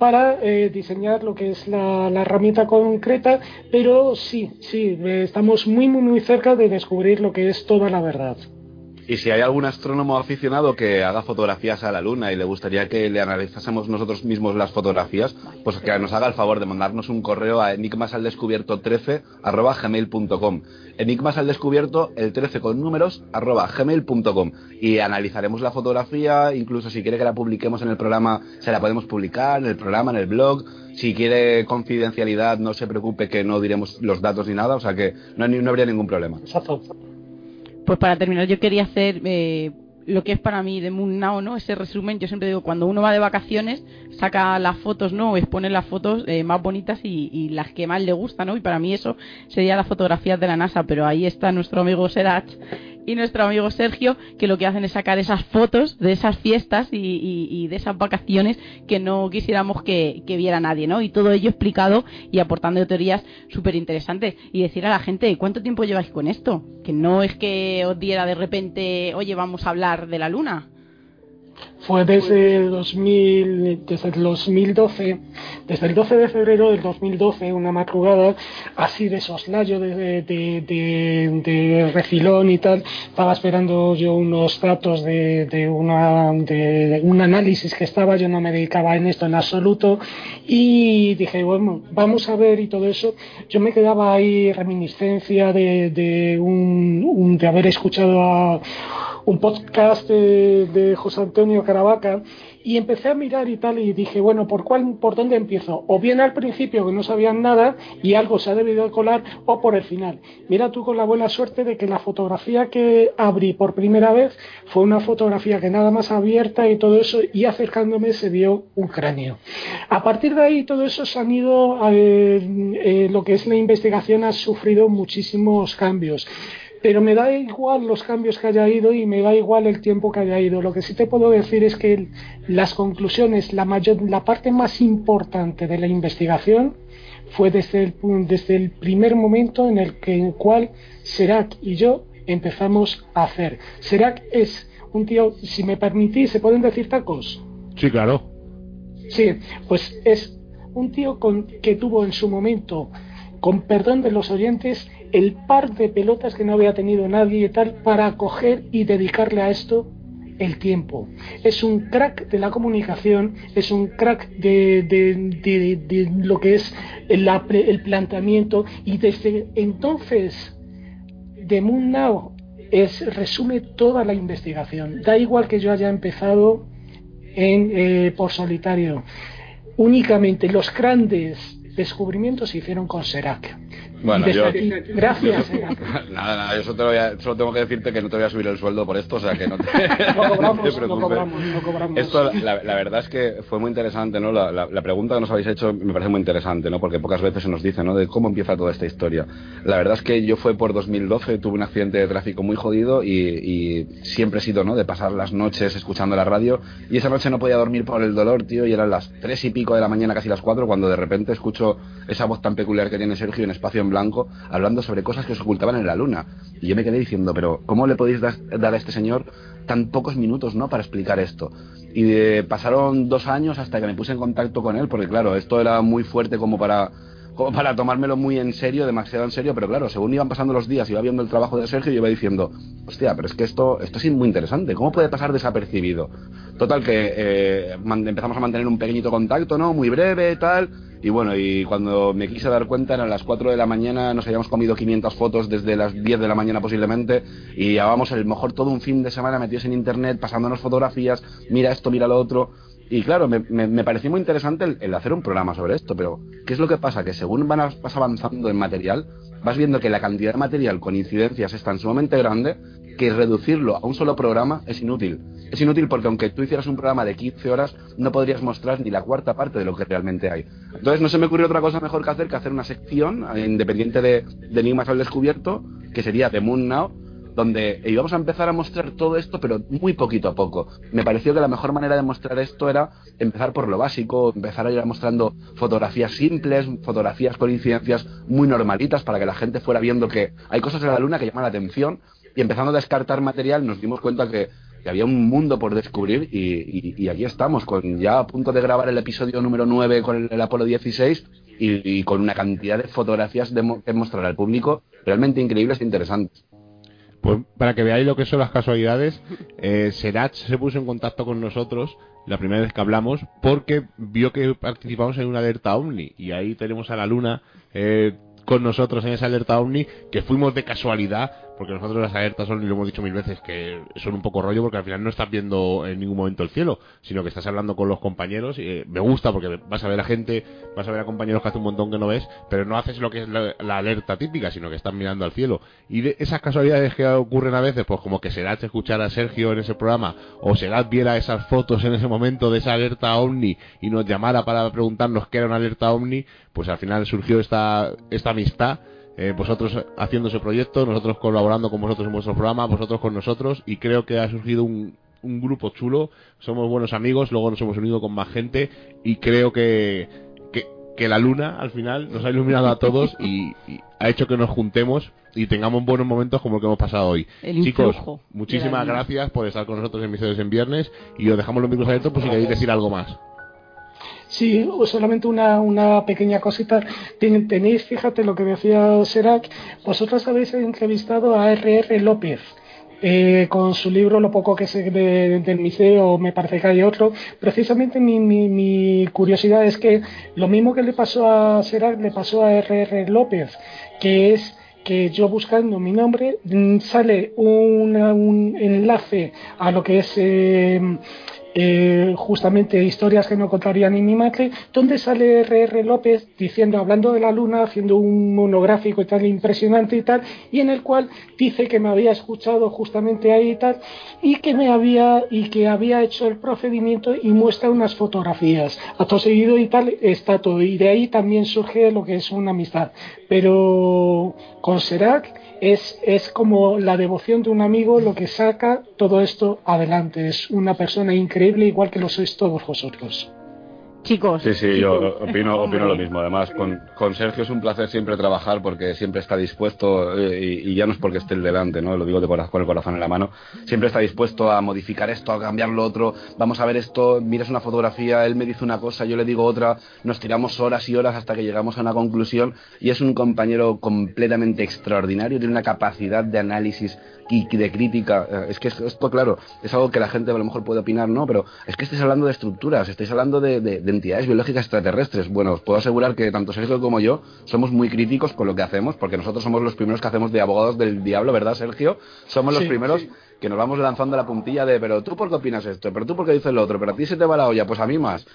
para eh, diseñar lo que es la, la, herramienta concreta, pero sí, sí, eh, estamos muy, muy, muy cerca de descubrir lo que es toda la verdad. Y si hay algún astrónomo aficionado que haga fotografías a la Luna y le gustaría que le analizásemos nosotros mismos las fotografías, pues que nos haga el favor de mandarnos un correo a enigmasaldescubierto13 Enigmas al descubierto, el 13 con números, arroba gmail.com. Y analizaremos la fotografía, incluso si quiere que la publiquemos en el programa, se la podemos publicar en el programa, en el blog. Si quiere confidencialidad, no se preocupe que no diremos los datos ni nada, o sea que no, no habría ningún problema. Pues para terminar, yo quería hacer eh, lo que es para mí de Moon Now, ¿no? Ese resumen, yo siempre digo, cuando uno va de vacaciones, saca las fotos, ¿no? Expone las fotos eh, más bonitas y, y, las que más le gustan, ¿no? Y para mí eso sería las fotografías de la NASA, pero ahí está nuestro amigo Serach y nuestro amigo Sergio, que lo que hacen es sacar esas fotos de esas fiestas y, y, y de esas vacaciones que no quisiéramos que, que, viera nadie, ¿no? Y todo ello explicado y aportando teorías súper interesantes. Y decir a la gente, ¿cuánto tiempo lleváis con esto? Que no es que os diera de repente, oye, vamos a hablar de la luna. Fue desde el, 2000, desde el 2012, desde el 12 de febrero del 2012, una madrugada así de soslayo, de, de, de, de refilón y tal. Estaba esperando yo unos datos de, una, de un análisis que estaba, yo no me dedicaba en esto en absoluto. Y dije, bueno, vamos a ver y todo eso. Yo me quedaba ahí reminiscencia de, un, un, de haber escuchado a un podcast de, José Antonio Caravaca y empecé a mirar y tal y dije, bueno, ¿por cuál, por dónde empiezo? O bien al principio que no sabían nada y algo se ha debido de colar o por el final. Mira tú con la buena suerte de que la fotografía que abrí por primera vez fue una fotografía que nada más abierta y todo eso y acercándome se vio un cráneo. A partir de ahí todo eso se han ido, eh, eh, lo que es la investigación ha sufrido muchísimos cambios pero me da igual los cambios que haya ido y me da igual el tiempo que haya ido. Lo que sí te puedo decir es que las conclusiones, la, mayor, la parte más importante de la investigación fue desde el, desde el primer momento en el, que, en el cual Serac y yo empezamos a hacer. Serac es un tío, si me permitís, ¿se pueden decir tacos? Sí, claro. Sí, pues es un tío con, que tuvo en su momento, con perdón de los oyentes, el par de pelotas que no había tenido nadie y tal para coger y dedicarle a esto el tiempo. Es un crack de la comunicación, es un crack de, de, de, lo que es el, el, planteamiento y desde entonces de Moon Now es, resume toda la investigación. Da igual que yo haya empezado en, eh, por solitario. Únicamente los grandes descubrimientos se hicieron con Serac Bueno, yo- gracias. Nada, nada, yo solo, te voy a- solo tengo que decirte que no te voy a subir el sueldo por esto, o sea que no te, No cobramos, no te no preocupes. cobramos, no cobramos. Esto, la, la verdad es que fue muy interesante, ¿no? La, la- la pregunta que nos habéis hecho me parece muy interesante, ¿no? Porque pocas veces se nos dice, ¿no? De cómo empieza toda esta historia. La verdad es que yo fue por 2012, tuve un accidente de tráfico muy jodido y, y siempre he sido, ¿no? De pasar las noches escuchando la radio y esa noche no podía dormir por el dolor, tío, y eran las tres y pico de la mañana, casi las cuatro, cuando de repente escucho esa voz tan peculiar que tiene Sergio en Espacio en Blanco, hablando sobre cosas que se ocultaban en la luna. Y yo me quedé diciendo, pero ¿cómo le podéis das- dar a este señor tan pocos minutos, ¿no? Para explicar esto. Y de- pasaron dos años hasta que me puse en contacto con él, porque claro, esto era muy fuerte como para como para tomármelo muy en serio, demasiado en serio, pero claro, según iban pasando los días, iba viendo el trabajo de Sergio y iba diciendo, hostia, pero es que esto, esto es muy interesante, ¿cómo puede pasar desapercibido? Total que eh, empezamos a mantener un pequeñito contacto, ¿no? Muy breve, tal, y bueno, y cuando me quise dar cuenta eran las 4 de la mañana, nos habíamos comido 500 fotos desde las 10 de la mañana posiblemente, y llevábamos el mejor todo un fin de semana metidos en internet, pasándonos fotografías, mira esto, mira lo otro, y claro, me, me- pareció muy interesante el, hacer un programa sobre esto, pero ¿qué es lo que pasa? Que según van a- vas avanzando en material, vas viendo que la cantidad de material con incidencias es tan sumamente grande que reducirlo a un solo programa es inútil. Es inútil porque aunque tú hicieras un programa de 15 horas, no podrías mostrar ni la cuarta parte de lo que realmente hay. Entonces no se me ocurrió otra cosa mejor que hacer que hacer una sección eh, independiente de, de Enigmas al Descubierto, que sería The Moon Now, donde íbamos a empezar a mostrar todo esto, pero muy poquito a poco. Me pareció que la mejor manera de mostrar esto era empezar por lo básico, empezar a ir mostrando fotografías simples, fotografías con incidencias muy normalitas para que la gente fuera viendo que hay cosas en la luna que llaman la atención y empezando a descartar material nos dimos cuenta que, había un mundo por descubrir y, y- aquí estamos, con ya a punto de grabar el episodio número 9 con el, el Apolo 16 y, con una cantidad de fotografías que mostrar al público realmente increíbles e interesantes. Pues para que veáis lo que son las casualidades, eh, Serach se puso en contacto con nosotros la primera vez que hablamos porque vio que participamos en una alerta OVNI y ahí tenemos a la Luna eh, con nosotros en esa alerta OVNI que fuimos de casualidad porque nosotros las alertas son, y lo hemos dicho mil veces, que son un poco rollo porque al final no estás viendo en ningún momento el cielo, sino que estás hablando con los compañeros y eh, me gusta porque vas a ver a gente, vas a ver a compañeros que hace un montón que no ves, pero no haces lo que es la, alerta típica, sino que estás mirando al cielo. Y de esas casualidades que ocurren a veces, pues como que Serat escuchara a Sergio en ese programa, o Serat viera esas fotos en ese momento de esa alerta OVNI y nos llamara para preguntarnos qué era una alerta OVNI, pues al final surgió esta, esta amistad eh, vosotros haciendo ese proyecto, nosotros colaborando con vosotros en vuestro programa, vosotros con nosotros, y creo que ha surgido un, un grupo chulo, somos buenos amigos, luego nos hemos unido con más gente, y creo que, que, que la luna al final nos ha iluminado a todos y, y ha hecho que nos juntemos y tengamos buenos momentos como el que hemos pasado hoy. El Chicos, muchísimas gracias por estar con nosotros en Misterios en Viernes, y os dejamos los micros abiertos por si queréis decir algo más. Sí, solamente una, una pequeña cosita. Ten- Tenéis, fíjate lo que decía Serac, vosotros habéis entrevistado a R.R. López. eh, con su libro Lo poco que sé de- del museo, me parece que hay otro. Precisamente mi, mi, mi curiosidad es que lo mismo que le pasó a Serac le pasó a R.R. López, que es que yo buscando mi nombre mm, sale una- un enlace a lo que es eh, eh, justamente historias que no contaría ni mi madre, donde sale R.R. López diciendo, hablando de la luna, haciendo un monográfico y tal impresionante y tal, y en el cual dice que me había escuchado justamente ahí y tal, y que me había, y que había hecho el procedimiento y muestra unas fotografías. Acto seguido y tal está todo, y de ahí también surge lo que es una amistad. Pero con Serac es, es como la devoción de un amigo lo que saca todo esto adelante. Es una persona increíble, igual que lo sois todos vosotros. Chicos, Sí, sí, yo opino, opino lo mismo. Además, con, con Sergio es un placer siempre trabajar porque siempre está dispuesto, eh, y, y ya no es porque esté el delante, ¿no? Lo digo de cora- con el corazón en la mano. Siempre está dispuesto a modificar esto, a cambiar lo otro. Vamos a ver esto, miras una fotografía, él me dice una cosa, yo le digo otra. Nos tiramos horas y horas hasta que llegamos a una conclusión. Y es un compañero completamente extraordinario, tiene una capacidad de análisis y de crítica. Eh, Es que esto, claro, es algo que la gente a lo mejor puede opinar, ¿no? Pero es que estáis hablando de estructuras, estáis hablando de, de- de entidades biológicas extraterrestres. Bueno, os puedo asegurar que tanto Sergio como yo somos muy críticos con lo que hacemos, porque nosotros somos los primeros que hacemos de abogados del diablo, ¿verdad, Sergio? Somos los primeros sí. que nos vamos lanzando la puntilla de, pero tú por qué opinas esto, pero tú por qué dices lo otro, pero a ti se te va la olla, pues a mí más.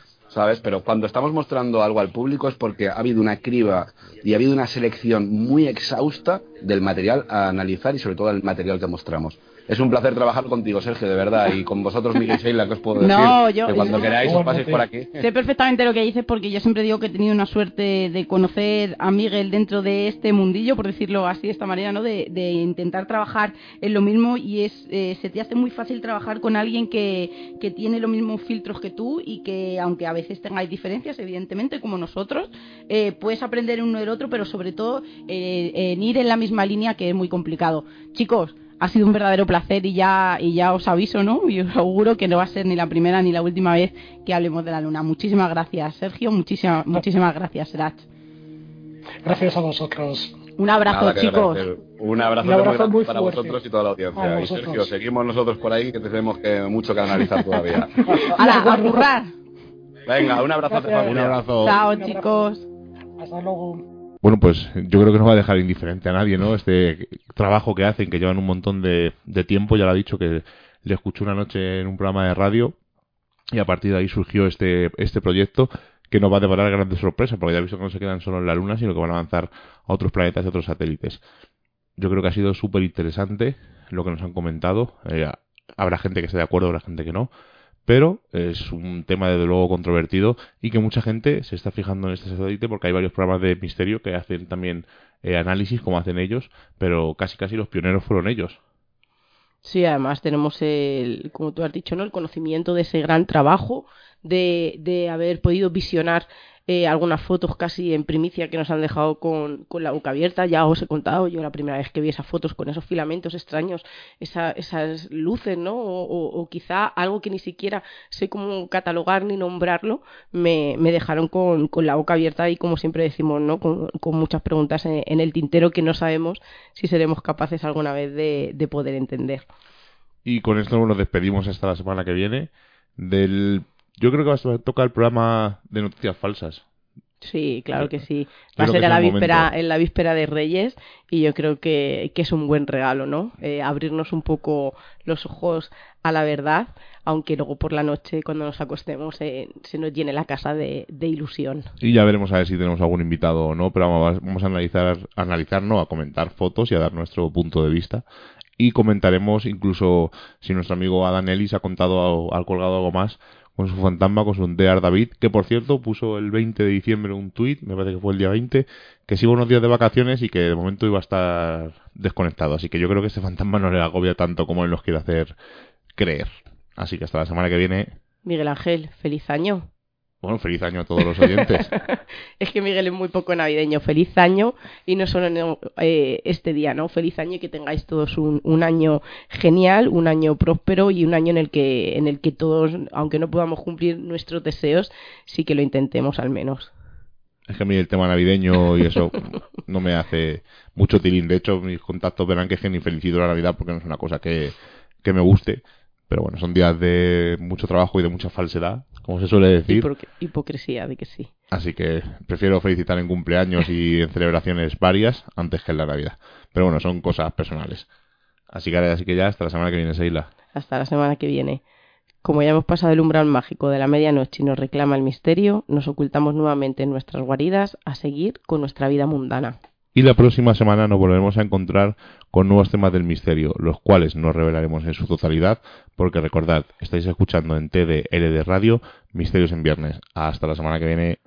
Pero cuando estamos mostrando algo al público es porque ha habido una criba y ha habido una selección muy exhausta del material a analizar y sobre todo el material que mostramos. Es un placer trabajar contigo, Sergio, de verdad, y con vosotros, Miguel y Sheila, que os puedo decir No, yo- que cuando yo- queráis os paséis por aquí. Sé perfectamente lo que dices porque yo siempre digo que he tenido una suerte de conocer a Miguel dentro de este mundillo, por decirlo así de esta manera, ¿no? De, de intentar trabajar en lo mismo y es eh, se te hace muy fácil trabajar con alguien que, que tiene los mismos filtros que tú y que aunque a veces tengáis diferencias, evidentemente, como nosotros, eh, puedes aprender uno del otro, pero sobre todo eh, en ir en la misma línea que es muy complicado. Chicos, ha sido un verdadero placer y ya, y ya os aviso, ¿no? Y os auguro que no va a ser ni la primera ni la última vez que hablemos de la luna. Muchísimas gracias, Sergio. Muchísimas, muchísimas gracias, Serach. Gracias a vosotros. Un abrazo, Nada chicos. Un abrazo, Un abrazo muy para fuerte. vosotros y toda la audiencia. Y. Sergio, seguimos nosotros por ahí que tenemos que, mucho que analizar todavía. ¡Hala, a currar! Venga, un abrazo. Un abrazo. Chao, Un abrazo. chicos. Hasta luego. Bueno, pues yo creo que no va a dejar indiferente a nadie, ¿no? Este trabajo que hacen, que llevan un montón de, tiempo, ya lo ha dicho, que le escuché una noche en un programa de radio y a partir de ahí surgió este, este proyecto que nos va a deparar grandes sorpresas, porque ya he visto que no se quedan solo en la Luna, sino que van a avanzar a otros planetas y otros satélites. Yo creo que ha sido súper interesante lo que nos han comentado. Eh, habrá gente que esté de acuerdo, habrá gente que no. Pero es un tema desde luego controvertido y que mucha gente se está fijando en este satélite porque hay varios programas de misterio que hacen también eh, análisis como hacen ellos, pero casi casi los pioneros fueron ellos. Sí, además tenemos el, como tú has dicho, ¿no? El conocimiento de ese gran trabajo, de, de haber podido visionar eh, algunas fotos casi en primicia que nos han dejado con, con la boca abierta. Ya os he contado, yo la primera vez que vi esas fotos con esos filamentos extraños, esa- esas luces, ¿no? O, quizá algo que ni siquiera sé cómo catalogar ni nombrarlo, me, me dejaron con, con la boca abierta y como siempre decimos, ¿no? Con, con muchas preguntas en, en el tintero que no sabemos si seremos capaces alguna vez de, de poder entender. Y con esto nos despedimos hasta la semana que viene del... Yo creo que va a tocar el programa de noticias falsas. Sí, claro que sí. Va a ser a la víspera, momento. en la víspera de Reyes y yo creo que, que es un buen regalo, ¿no? Eh, abrirnos un poco los ojos a la verdad, aunque luego por la noche cuando nos acostemos eh, se nos llene la casa de, de ilusión. Y ya veremos a ver si tenemos algún invitado o no, pero vamos, vamos a analizar, a analizar, no, a comentar fotos y a dar nuestro punto de vista. Y comentaremos incluso si nuestro amigo Adán Ellis ha contado, ha colgado algo más con su fantasma, con su Dear David, que por cierto puso el 20 de diciembre un tuit, me parece que fue el día 20, que se iba unos días de vacaciones y que de momento iba a estar desconectado. Así que yo creo que ese fantasma no le agobia tanto como él nos quiere hacer creer. Así que hasta la semana que viene, Miguel Ángel, feliz año. Bueno, feliz año a todos los oyentes. es que Miguel es muy poco navideño. Feliz año y no solo en, eh, este día, ¿no? Feliz año y que tengáis todos un, un año genial, un año próspero y un año en el que en el que todos, aunque no podamos cumplir nuestros deseos, sí que lo intentemos al menos. Es que a mí el tema navideño y eso no me hace mucho tilín. De hecho, mis contactos verán que es que ni felicito la Navidad porque no es una cosa que, que me guste. Pero bueno, son días de mucho trabajo y de mucha falsedad, como se suele decir. Hipo- hipocresía de que sí. Así que prefiero felicitar en cumpleaños y en celebraciones varias antes que en la Navidad. Pero bueno, son cosas personales. Así que, así que ya hasta la semana que viene, Seila. Hasta la semana que viene. Como ya hemos pasado el umbral mágico de la medianoche y nos reclama el misterio, nos ocultamos nuevamente en nuestras guaridas a seguir con nuestra vida mundana. Y la próxima semana nos volveremos a encontrar con nuevos temas del misterio, los cuales nos revelaremos en su totalidad, porque recordad, estáis escuchando en TDLD Radio Misterios en Viernes. Hasta la semana que viene.